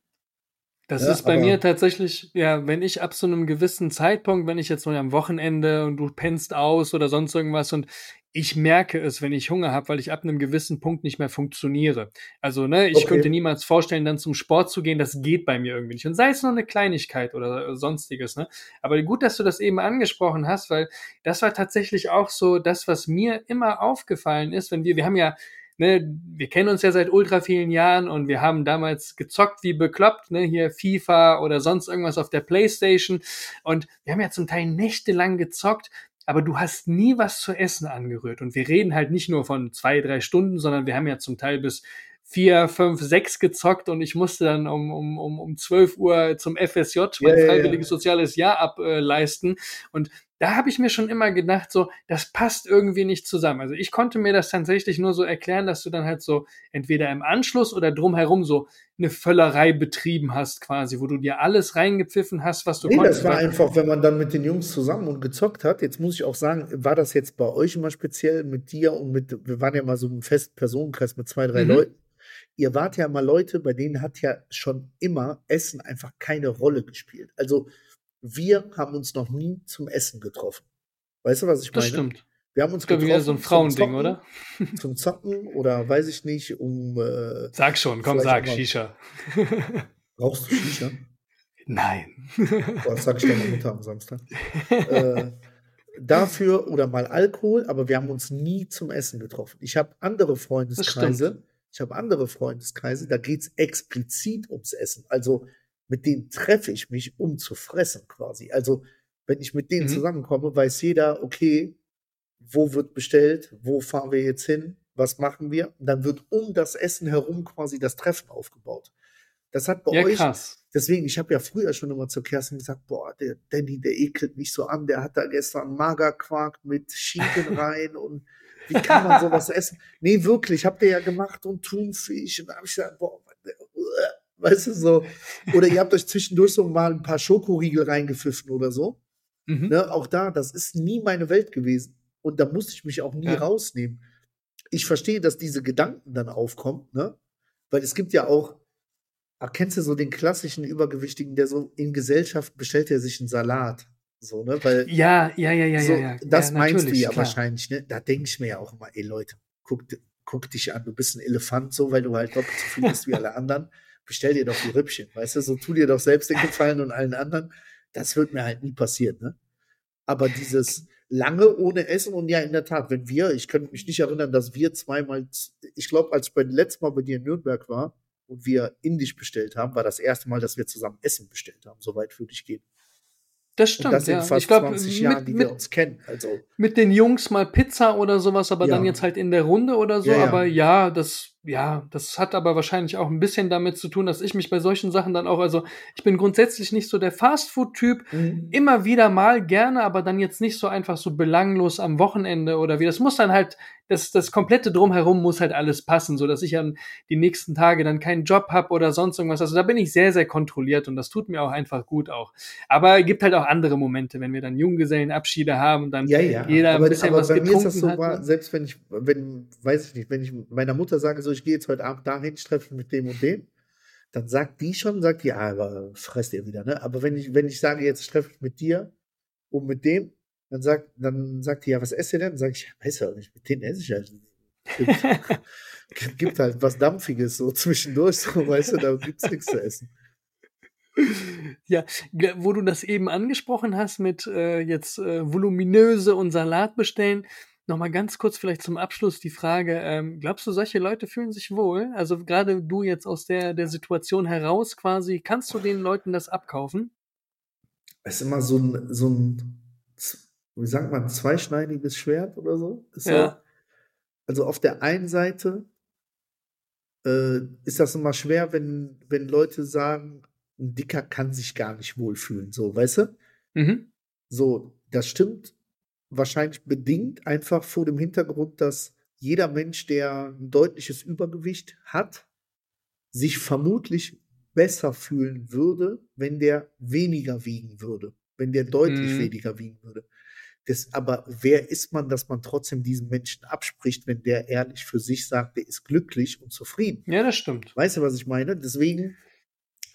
Das Ja, ist bei mir tatsächlich, ja, wenn ich ab so einem gewissen Zeitpunkt, wenn ich jetzt so am Wochenende und du pennst aus oder sonst irgendwas und ich merke es, wenn ich Hunger habe, weil ich ab einem gewissen Punkt nicht mehr funktioniere. Also, ne, ich Okay. könnte niemals vorstellen, dann zum Sport zu gehen, das geht bei mir irgendwie nicht. Und sei es nur eine Kleinigkeit oder sonstiges, ne? Aber gut, dass du das eben angesprochen hast, weil das war tatsächlich auch so das, was mir immer aufgefallen ist, wenn wir, wir haben ja ne, wir kennen uns ja seit ultra vielen Jahren und wir haben damals gezockt wie bekloppt, ne, hier FIFA oder sonst irgendwas auf der Playstation. Und wir haben ja zum Teil nächtelang gezockt, aber du hast nie was zu essen angerührt. Und wir reden halt nicht nur von zwei, drei Stunden, sondern wir haben ja zum Teil bis vier, fünf, sechs gezockt und ich musste dann um, um, um, um 12 Uhr zum FSJ, mein ja. freiwilliges soziales Jahr ableisten und da habe ich mir schon immer gedacht, so, das passt irgendwie nicht zusammen. Also ich konnte mir das tatsächlich nur so erklären, dass du dann halt so entweder im Anschluss oder drumherum so eine Völlerei betrieben hast, quasi, wo du dir alles reingepfiffen hast, was du Nee, konntest. das war einfach, wenn man dann mit den Jungs zusammen und gezockt hat. Jetzt muss ich auch sagen, war das jetzt bei euch immer speziell mit dir und mit, wir waren ja mal so im festen Personenkreis mit zwei, drei Mhm. Leuten. Ihr wart ja mal Leute, bei denen hat ja schon immer Essen einfach keine Rolle gespielt. Also wir haben uns noch nie zum Essen getroffen. Weißt du, was ich das meine? stimmt. Wir haben uns Ich glaube, wieder so ein zum Frauending, Zocken, oder? *laughs* Zum Zocken oder weiß ich nicht, um äh, Sag schon, komm, sag, Shisha. *laughs* rauchst du Shisha? Nein. Boah, das sag ich deiner Mutter am Samstag. äh, dafür oder mal Alkohol, aber wir haben uns nie zum Essen getroffen. Ich habe andere Freundeskreise, ich habe andere Freundeskreise, da geht es explizit ums Essen. Also mit denen treffe ich mich, um zu fressen quasi. Also wenn ich mit denen Mhm. zusammenkomme, weiß jeder, okay, wo wird bestellt, wo fahren wir jetzt hin, was machen wir? Und dann wird um das Essen herum quasi das Treffen aufgebaut. Das hat bei Ja, euch krass. Deswegen, ich habe ja früher schon immer zur Kerstin gesagt, boah, der Danny, der ekelt mich so an, der hat da gestern Magerquark mit Schinken *laughs* rein und wie kann man sowas essen? Nee, wirklich, habt ihr ja gemacht und Thunfisch und da habe ich gesagt, boah, weißt du so. Oder ihr habt euch zwischendurch so mal ein paar Schokoriegel reingepfiffen oder so. Mhm. Ne, auch da, das ist nie meine Welt gewesen. Und da musste ich mich auch nie Ja. rausnehmen. Ich verstehe, dass diese Gedanken dann aufkommen, ne? Weil es gibt ja auch, ah, kennst du so den klassischen Übergewichtigen, der so in Gesellschaft bestellt er sich einen Salat. So, ne? Weil Ja, ja, ja, ja, so, ja, ja. das ja, meinst du ja klar. wahrscheinlich, ne? Da denke ich mir ja auch immer, ey Leute, guck, guck dich an, du bist ein Elefant, so, weil du halt doppelt so viel bist wie alle anderen. Bestell dir doch die Rippchen, weißt du? So tu dir doch selbst den Gefallen und allen anderen. Das wird mir halt nie passieren, ne? Aber dieses lange ohne Essen und ja, in der Tat, wenn wir, ich könnte mich nicht erinnern, dass wir zweimal, ich glaube, als ich beim letzten Mal bei dir in Nürnberg war und wir Indisch bestellt haben, war das erste Mal, dass wir zusammen Essen bestellt haben. Soweit würde ich gehen. Das Und stimmt, das ja. fast Ich glaube, 20 Jahren, mit, die wir mit, uns kennen. Also, mit den Jungs mal Pizza oder sowas, aber dann Ja. jetzt halt in der Runde oder so. Ja, ja. Aber ja, das, ja, das hat aber wahrscheinlich auch ein bisschen damit zu tun, dass ich mich bei solchen Sachen dann auch, also ich bin grundsätzlich nicht so der Fastfood-Typ, immer wieder mal gerne, aber dann jetzt nicht so einfach so belanglos am Wochenende oder wie. Das muss dann halt, das, das komplette Drumherum muss halt alles passen, so dass ich dann die nächsten Tage dann keinen Job habe oder sonst irgendwas. Also da bin ich sehr, sehr kontrolliert und das tut mir auch einfach gut auch. Aber es gibt halt auch andere Momente, wenn wir dann Junggesellenabschiede haben und dann Ja, ja. jeder aber, ein bisschen aber was bei mir ist getrunken das so, hat. war, ne? selbst wenn ich, wenn, weiß ich nicht, wenn ich meiner Mutter sage, so, ich gehe jetzt heute Abend dahin, treffe mit dem und dem, dann sagt die schon, sagt die, ah, aber fresst ihr wieder, ne? Aber wenn ich, wenn ich sage, jetzt treffe ich mit dir und mit dem, dann sagt, dann sagt die, ja, was esst ihr denn? Dann sage ich, ja, weiß ja nicht, mit denen esse ich halt. Gibt, *laughs* gibt halt was Dampfiges so zwischendurch, so, weißt du, da gibt's nichts zu essen. Ja, wo du das eben angesprochen hast mit äh, jetzt äh, voluminöse und Salat bestellen, nochmal ganz kurz vielleicht zum Abschluss die Frage, ähm, glaubst du, solche Leute fühlen sich wohl? Also gerade du jetzt aus der, der Situation heraus quasi, kannst du den Leuten das abkaufen? es ist immer so ein, so ein, wie sagt man, zweischneidiges Schwert oder so. Ist Ja. so also auf der einen Seite äh, ist das immer schwer, wenn, wenn Leute sagen, ein Dicker kann sich gar nicht wohlfühlen, so, weißt du? Mhm. So, das stimmt wahrscheinlich bedingt einfach vor dem Hintergrund, dass jeder Mensch, der ein deutliches Übergewicht hat, sich vermutlich besser fühlen würde, wenn der weniger wiegen würde, wenn der deutlich Mhm. weniger wiegen würde. Das, aber wer ist man, dass man trotzdem diesen Menschen abspricht, wenn der ehrlich für sich sagt, der ist glücklich und zufrieden? Ja, das stimmt. Weißt du, was ich meine? Deswegen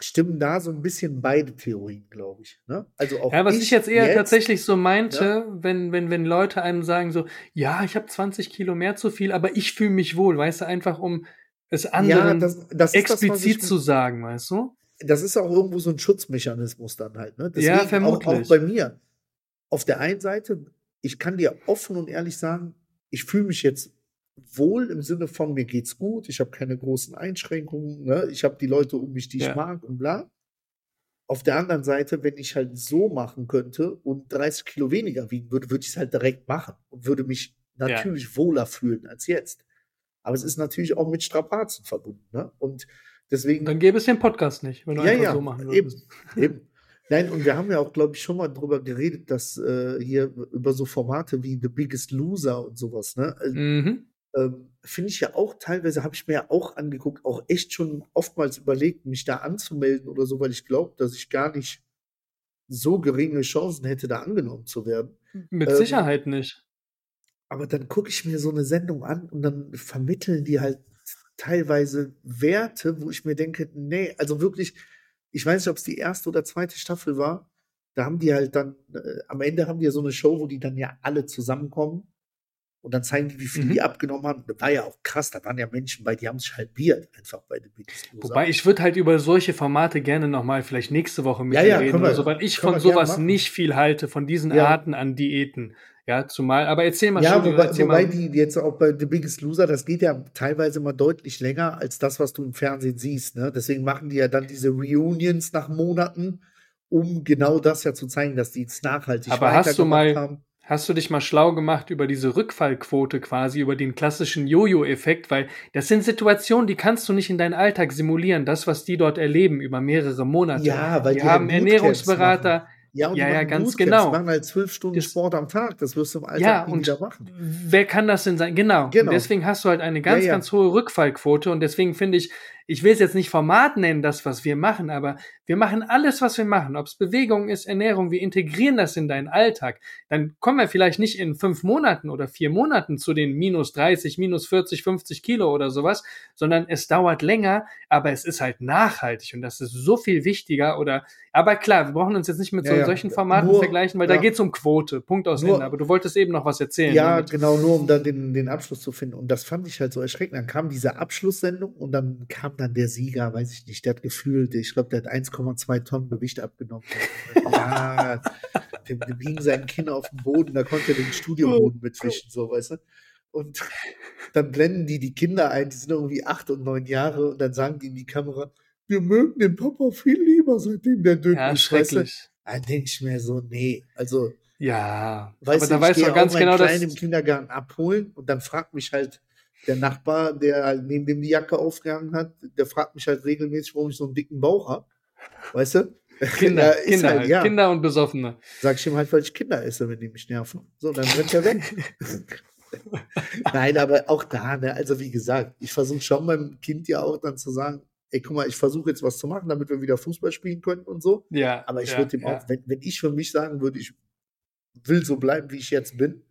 stimmen da so ein bisschen beide Theorien, glaube ich. Ne? Also auch Ja, was ich, jetzt eher jetzt- tatsächlich so meinte, wenn, wenn, wenn Leute einem sagen so, ja, ich habe 20 Kilo mehr zu viel, aber ich fühle mich wohl, weißt du, einfach um es anderen das, das das, explizit ich, zu sagen, weißt du? Das ist auch irgendwo so ein Schutzmechanismus dann halt. Ne? Ja, Auch, auch vermutlich. bei mir. Auf der einen Seite, ich kann dir offen und ehrlich sagen, ich fühle mich jetzt wohl im Sinne von mir geht's gut, ich habe keine großen Einschränkungen, ne? ich habe die Leute um mich, die Ja. ich mag und bla. Auf der anderen Seite, wenn ich halt so machen könnte und 30 Kilo weniger wiegen würde, würde ich es halt direkt machen und würde mich natürlich wohler fühlen als jetzt. Aber es ist natürlich auch mit Strapazen verbunden. Ne? Und deswegen. Dann gäbe es den Podcast nicht, wenn du Ja, einfach ja, so machen eben, würdest. eben. *laughs* Nein, und wir haben ja auch, glaube ich, schon mal drüber geredet, dass äh, hier über so Formate wie The Biggest Loser und sowas, ne? Äh, Mhm. Ähm, Finde ich ja auch teilweise, habe ich mir ja auch angeguckt, auch echt schon oftmals überlegt, mich da anzumelden oder so, weil ich glaube, dass ich gar nicht so geringe Chancen hätte, da angenommen zu werden. Mit Ähm, Sicherheit nicht. Aber dann gucke ich mir so eine Sendung an und dann vermitteln die halt teilweise Werte, wo ich mir denke, nee, also wirklich, ich weiß nicht, ob es die erste oder zweite Staffel war. Da haben die halt dann, äh, am Ende haben die ja so eine Show, wo die dann ja alle zusammenkommen und dann zeigen die, wie viel Mhm. die abgenommen haben. Das war ja auch krass, da waren ja Menschen bei, die haben sich halbiert einfach bei den Biggest Loser. Wobei ich würde halt über solche Formate gerne nochmal vielleicht nächste Woche mit Ja, ja, reden wir- oder so, weil ich von sowas nicht viel halte, von diesen Ja. Arten an Diäten. Ja, zumal, aber erzähl mal Ja, Entschuldigung, wobei, erzähl wobei mal. die jetzt auch bei The Biggest Loser, das geht ja teilweise mal deutlich länger als das, was du im Fernsehen siehst. Ne? Deswegen machen die ja dann diese Reunions nach Monaten, um genau das ja zu zeigen, dass die jetzt nachhaltig Aber hast du mal- haben. Hast du dich mal schlau gemacht über diese Rückfallquote quasi, über den klassischen Jojo-Effekt? Weil das sind Situationen, die kannst du nicht in deinen Alltag simulieren. Das, was die dort erleben über mehrere Monate. Ja, weil die die haben Ernährungsberater. Ja, und Ja, die ja, machen ganz Bootcamps, genau. Die machen halt zwölf Stunden Das- Sport am Tag. Das wirst du im Alltag Ja, nie und wieder machen. wer kann das denn sein? Genau. Genau. Und deswegen hast du halt eine ganz, Ja, ja. ganz hohe Rückfallquote. Und deswegen finde ich, ich will es jetzt nicht Format nennen, das, was wir machen, aber wir machen alles, was wir machen. Ob es Bewegung ist, Ernährung, wir integrieren das in deinen Alltag. Dann kommen wir vielleicht nicht in fünf Monaten oder vier Monaten zu den minus 30, minus 40, 50 Kilo oder sowas, sondern es dauert länger, aber es ist halt nachhaltig und das ist so viel wichtiger oder, aber klar, wir brauchen uns jetzt nicht mit so Ja, solchen Formaten Nur- vergleichen, weil ja. da geht es um Quote. Punkt aus Nur- Ende. Aber du wolltest eben noch was erzählen. Ja, damit. genau, nur um dann den, den Abschluss zu finden. Und das fand ich halt so erschreckend. Dann kam diese Abschlusssendung und dann kam dann der Sieger, weiß ich nicht, der hat gefühlt, ich glaube, der hat 1,2 Tonnen Gewicht abgenommen. *laughs* ja, dem, dem hing sein Kinn auf dem Boden, da konnte er den Studioboden mitwischen, so, weißt du. Und dann blenden die die Kinder ein, die sind irgendwie acht und neun Jahre und dann sagen die in die Kamera, wir mögen den Papa viel lieber, seitdem der dünn Ja, ist, schrecklich. Dann denke ich mir so, nee, also Ja, Weißt aber du, da ich weißt du auch ganz genau, dass im Kindergarten abholen und dann fragt mich halt der Nachbar, der neben dem die Jacke aufgehangen hat, der fragt mich halt regelmäßig, warum ich so einen dicken Bauch habe. Weißt du? Kinder, *laughs* Kinder, halt, ja. Kinder und Besoffene. Sag ich ihm halt, weil ich Kinder esse, wenn die mich nerven. So, dann rennt er weg. *laughs* Nein, aber auch da, ne, also wie gesagt, ich versuche schon meinem Kind ja auch dann zu sagen, ey, guck mal, ich versuche jetzt was zu machen, damit wir wieder Fußball spielen können und so. Ja, Aber ich ja, würde ihm ja. auch, wenn, wenn ich für mich sagen würde, ich will so bleiben, wie ich jetzt bin,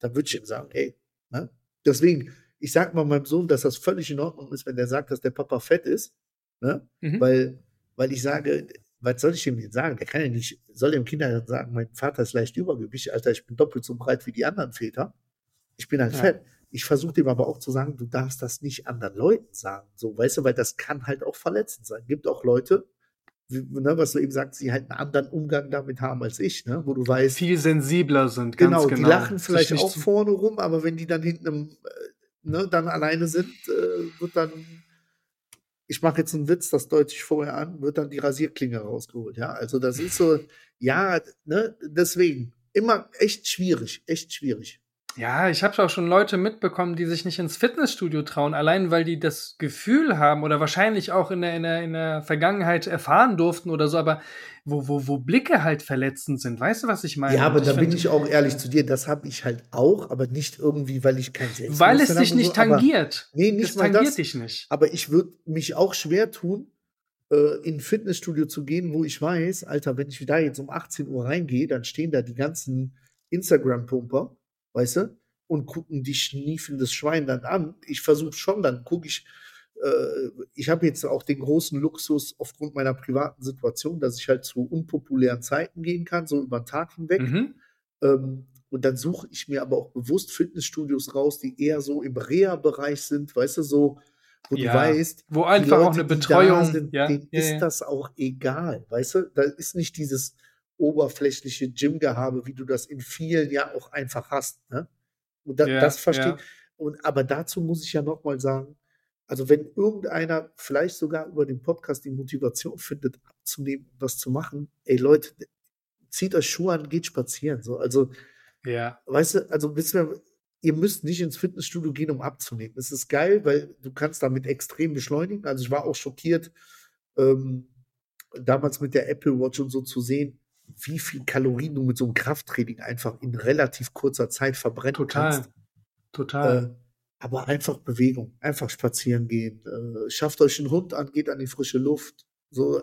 dann würde ich ihm sagen, ey, ne? deswegen, ich sag mal meinem Sohn, dass das völlig in Ordnung ist, wenn der sagt, dass der Papa fett ist, ne? Mhm. weil, weil ich sage, was soll ich ihm denn sagen? Der kann ja nicht, soll dem Kindergarten sagen, mein Vater ist leicht übergewichtig, Alter, ich bin doppelt so breit wie die anderen Väter. Ich bin halt Ja. fett. Ich versuche dem aber auch zu sagen, du darfst das nicht anderen Leuten sagen. So, weißt du, weil das kann halt auch verletzend sein. Gibt auch Leute, wie, ne, was du eben sagst, die halt einen anderen Umgang damit haben als ich, ne? wo du weißt, Viel sensibler sind, ganz genau, genau. die lachen Sich vielleicht auch vorne rum, aber wenn die dann hinten im, äh, ne, dann alleine sind, äh, wird dann ich mache jetzt einen Witz, das deute ich vorher an, wird dann die Rasierklinge rausgeholt. Ja, also das ist so, ja, ne, deswegen immer echt schwierig, echt schwierig. Ja, ich habe auch schon Leute mitbekommen, die sich nicht ins Fitnessstudio trauen, allein weil die das Gefühl haben oder wahrscheinlich auch in der, in der, in der Vergangenheit erfahren durften oder so, aber wo, wo, wo Blicke halt verletzend sind. Weißt du, was ich meine? Ja, aber da bin ich auch ehrlich zu dir, das habe ich halt auch, aber nicht irgendwie, weil ich kein Selbstbewusstsein Weil es dich nicht so, tangiert. nee, nicht das mal tangiert das, dich nicht. Aber ich würde mich auch schwer tun, äh, in ein Fitnessstudio zu gehen, wo ich weiß, Alter, wenn ich da jetzt um 18 Uhr reingehe, dann stehen da die ganzen Instagram-Pumper, weißt du? und gucken die schniefelndes Schwein dann an. Ich versuche schon, dann gucke ich, äh, ich habe jetzt auch den großen Luxus aufgrund meiner privaten Situation, dass ich halt zu unpopulären Zeiten gehen kann, so über den Tag hinweg. Mhm. Ähm, und dann suche ich mir aber auch bewusst Fitnessstudios raus, die eher so im Reha-Bereich sind, weißt du, so, wo ja, du weißt, wo einfach Leute, auch eine Betreuung sind, ja, denen ja, ist das auch egal, weißt du, da ist nicht dieses oberflächliche Gym-Gehabe, wie du das in vielen ja auch einfach hast, ne? Und da, ja, das verstehe ja. Und aber dazu muss ich ja nochmal sagen, also wenn irgendeiner vielleicht sogar über den Podcast die Motivation findet, abzunehmen und das zu machen, ey Leute, zieht euch Schuhe an, geht spazieren. So, also, ja. weißt du, also wissen wir, ihr müsst nicht ins Fitnessstudio gehen, um abzunehmen. Es ist geil, weil du kannst damit extrem beschleunigen. Also ich war auch schockiert, ähm, damals mit der Apple Watch und so zu sehen, wie viel Kalorien du mit so einem Krafttraining einfach in relativ kurzer Zeit verbrennen Total. kannst. Total. Äh, aber einfach Bewegung, einfach spazieren gehen. Äh, schafft euch einen Hund an, geht an die frische Luft. So,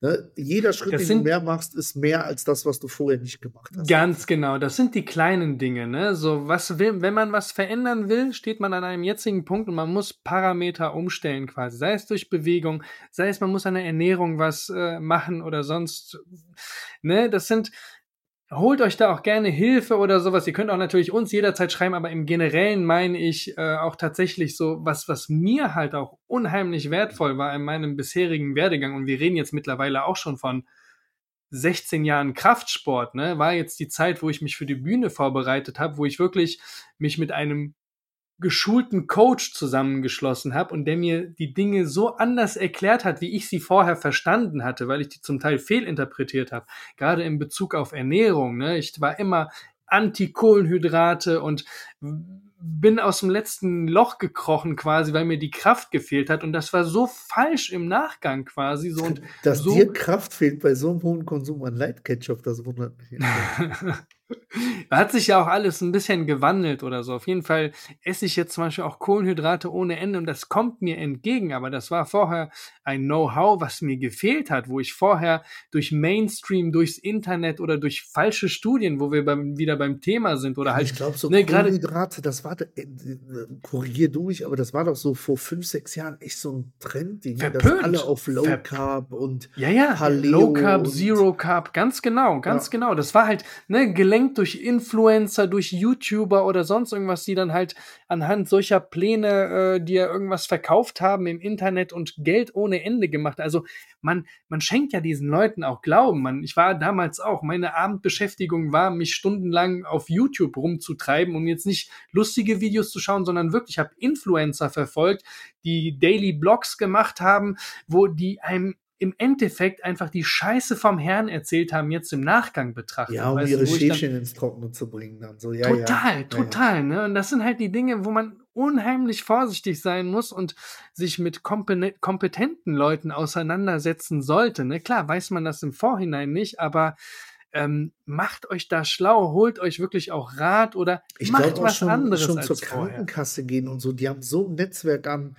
Ne? Jeder Schritt, das den du mehr machst, ist mehr als das, was du vorher nicht gemacht hast. Ganz genau. Das sind die kleinen Dinge. Ne? So, was will, wenn man was verändern will, steht man an einem jetzigen Punkt und man muss Parameter umstellen quasi. Sei es durch Bewegung, sei es man muss an der Ernährung was äh, machen oder sonst. Ne? Das sind holt euch da auch gerne Hilfe oder sowas. Ihr könnt auch natürlich uns jederzeit schreiben, aber im Generellen meine ich äh, auch tatsächlich so, was, was mir halt auch unheimlich wertvoll war in meinem bisherigen Werdegang, und wir reden jetzt mittlerweile auch schon von 16 Jahren Kraftsport, ne, war jetzt die Zeit, wo ich mich für die Bühne vorbereitet habe, wo ich wirklich mich mit einem geschulten Coach zusammengeschlossen habe und der mir die Dinge so anders erklärt hat, wie ich sie vorher verstanden hatte, weil ich die zum Teil fehlinterpretiert habe. Gerade in Bezug auf Ernährung. Ne? Ich war immer Anti-Kohlenhydrate und bin aus dem letzten Loch gekrochen quasi, weil mir die Kraft gefehlt hat und das war so falsch im Nachgang quasi so und dass so dir Kraft fehlt bei so einem hohen Konsum an Light Ketchup, das wundert mich. *laughs* *laughs* Hat sich ja auch alles ein bisschen gewandelt oder so. Auf jeden Fall esse ich jetzt zum Beispiel auch Kohlenhydrate ohne Ende und das kommt mir entgegen. Aber das war vorher ein Know-how, was mir gefehlt hat, wo ich vorher durch Mainstream, durchs Internet oder durch falsche Studien, wo wir beim, wieder beim Thema sind oder halt. Ich glaube, so ne, Kohlenhydrate, das war, äh, korrigier du mich, aber das war doch so vor fünf, sechs Jahren echt so ein Trend, die dass alle auf Low Carb und ja, ja, Paleo Low Carb, Zero Carb, ganz genau, ganz ja. genau. Das war halt, ne, gelenkt gelenkt durch Influencer, durch YouTuber oder sonst irgendwas, die dann halt anhand solcher Pläne äh, dir irgendwas verkauft haben im Internet und Geld ohne Ende gemacht. Also man, man schenkt ja diesen Leuten auch Glauben. Man, ich war damals auch, meine Abendbeschäftigung war, mich stundenlang auf YouTube rumzutreiben, um jetzt nicht lustige Videos zu schauen, sondern wirklich, ich habe Influencer verfolgt, die Daily Blogs gemacht haben, wo die einem im Endeffekt einfach die Scheiße vom Herrn erzählt haben, jetzt im Nachgang betrachtet. Ja, um ihre Schäfchen ins Trockene zu bringen dann. So, ja, total, ja. total. Ja, ne? Und das sind halt die Dinge, wo man unheimlich vorsichtig sein muss und sich mit kompetenten Leuten auseinandersetzen sollte. Ne? Klar, weiß man das im Vorhinein nicht, aber ähm, macht euch da schlau, holt euch wirklich auch Rat oder ich macht was schon, anderes. schon als zur vorher. Krankenkasse gehen und so, die haben so ein Netzwerk an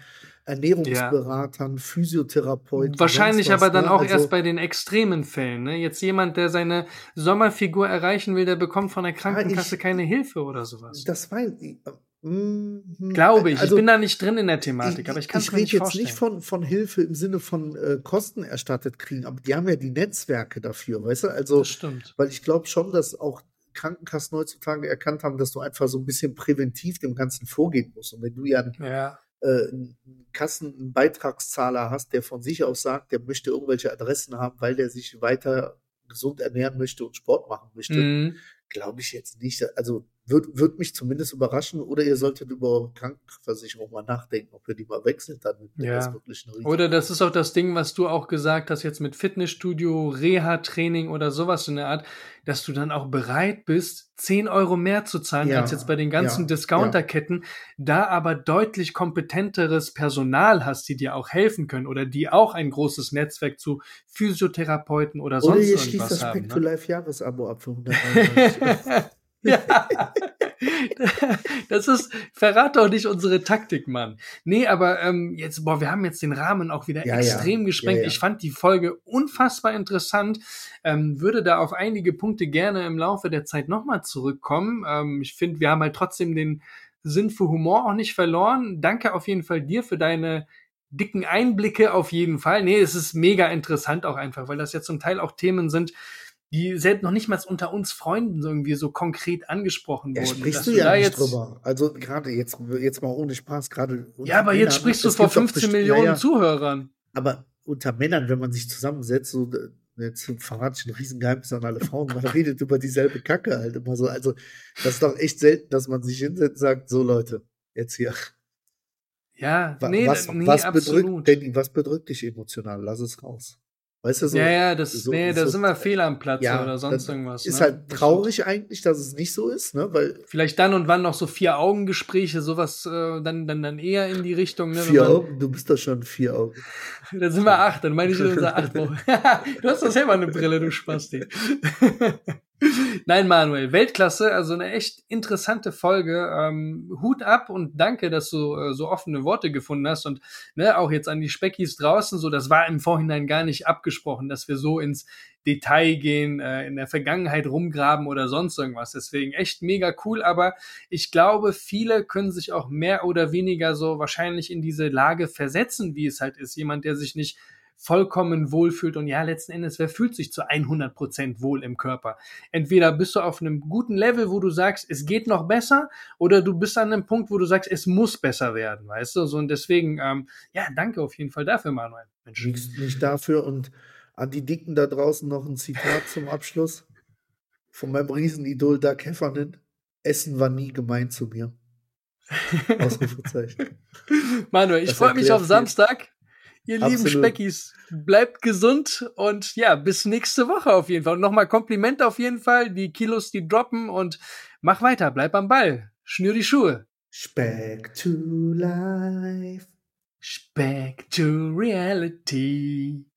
Ernährungsberatern, ja. Physiotherapeuten. Wahrscheinlich was, aber dann ne? auch also, erst bei den extremen Fällen. Ne? Jetzt jemand, der seine Sommerfigur erreichen will, der bekommt von der Krankenkasse ich, keine Hilfe oder sowas. Das weiß ich. Mm, Glaube ich. Also, ich bin da nicht drin in der Thematik, ich, aber ich kann es mir nicht vorstellen. Ich rede jetzt nicht von, von Hilfe im Sinne von äh, Kosten erstattet kriegen, aber die haben ja die Netzwerke dafür, weißt du? Also, das stimmt. Weil ich glaube schon, dass auch Krankenkassen heutzutage erkannt haben, dass du einfach so ein bisschen präventiv dem Ganzen vorgehen musst. Und wenn du ja, ja äh, einen Kassen, einen Beitragszahler hast, der von sich aus sagt, der möchte irgendwelche Adressen haben, weil der sich weiter gesund ernähren möchte und Sport machen möchte, mhm. glaube ich jetzt nicht. Also Würde würd mich zumindest überraschen. Oder ihr solltet über Krankenversicherung mal nachdenken, ob ihr die mal wechselt. Dann Ja. das wirklich ein. Oder das ist auch das Ding, was du auch gesagt hast, jetzt mit Fitnessstudio, Reha-Training oder sowas in der Art, dass du dann auch bereit bist, 10 Euro mehr zu zahlen Ja, als jetzt bei den ganzen ja, Discounterketten, da aber deutlich kompetenteres Personal hast, die dir auch helfen können oder die auch ein großes Netzwerk zu Physiotherapeuten oder Oder sonst ihr schließt irgendwas das haben. Back to Ne? Life Jahresabo ab für 199 Euro. *laughs* ja. Das ist, verrat doch nicht unsere Taktik, Mann. Nee, aber ähm, jetzt, boah, wir haben jetzt den Rahmen auch wieder Ja, ja. extrem gesprengt. Ja, ja. Ich fand die Folge unfassbar interessant. Ähm, würde da auf einige Punkte gerne im Laufe der Zeit nochmal zurückkommen. Ähm, ich finde, wir haben halt trotzdem den Sinn für Humor auch nicht verloren. Danke auf jeden Fall dir für deine dicken Einblicke auf jeden Fall. Nee, es ist mega interessant auch einfach, weil das ja zum Teil auch Themen sind, die selbst noch nicht mal unter uns Freunden irgendwie so konkret angesprochen Ja, wurden. sprichst Dass du ja nicht jetzt, drüber. Also gerade jetzt, jetzt mal ohne Spaß, gerade. Ja, aber jetzt Männern, sprichst du vor gibt doch 15 besti- Millionen ja, ja, Zuhörern. Aber unter Männern, wenn man sich zusammensetzt, so, äh, jetzt verrate ich ein Riesengeheimnis an alle Frauen, man *laughs* redet über dieselbe Kacke halt immer so. Also, das ist doch echt selten, dass man sich hinsetzt und sagt, so Leute, jetzt hier. Ja, nee, was, nee, was bedrückt, Danny, was bedrückt dich emotional? Lass es raus. Weißt du so? ja, ja, das, so- nee, da so- sind wir fehl am Platz Ja, oder sonst irgendwas. Ist ne? halt traurig eigentlich, dass es nicht so ist, ne? Weil Vielleicht dann und wann noch so Vier-Augen-Gespräche, sowas äh, dann, dann, dann eher in die Richtung. Ne, vier Augen, du bist doch schon vier Augen. *laughs* Dann sind wir acht, dann meine ich unser acht *laughs* Wochen. *laughs* du hast doch selber eine Brille, du Spasti. Nein, Manuel, Weltklasse, also eine echt interessante Folge. Ähm, Hut ab und danke, dass du äh, so offene Worte gefunden hast und ne, auch jetzt an die Speckis draußen, so das war im Vorhinein gar nicht abgesprochen, dass wir so ins Detail gehen, äh, in der Vergangenheit rumgraben oder sonst irgendwas. Deswegen echt mega cool, aber ich glaube, viele können sich auch mehr oder weniger so wahrscheinlich in diese Lage versetzen, wie es halt ist. Jemand, der sich nicht vollkommen wohlfühlt und ja, letzten Endes, wer fühlt sich zu 100 Prozent wohl im Körper? Entweder bist du auf einem guten Level, wo du sagst, es geht noch besser, oder du bist an einem Punkt, wo du sagst, es muss besser werden, weißt du? So, und deswegen, ähm, ja, danke auf jeden Fall dafür, Manuel. Mensch. Nicht, nicht dafür und an die Dicken da draußen noch ein Zitat zum Abschluss von meinem Riesenidol Doug Heffernan. Essen war nie gemein zu mir. *laughs* Ausrufezeichen. Manuel, ich freue mich auf. Samstag. Ihr lieben Absolut. Speckis, bleibt gesund und ja, bis nächste Woche auf jeden Fall. Und nochmal Kompliment auf jeden Fall. Die Kilos, die droppen und mach weiter, bleib am Ball. Schnür die Schuhe. Back to life. Back to reality.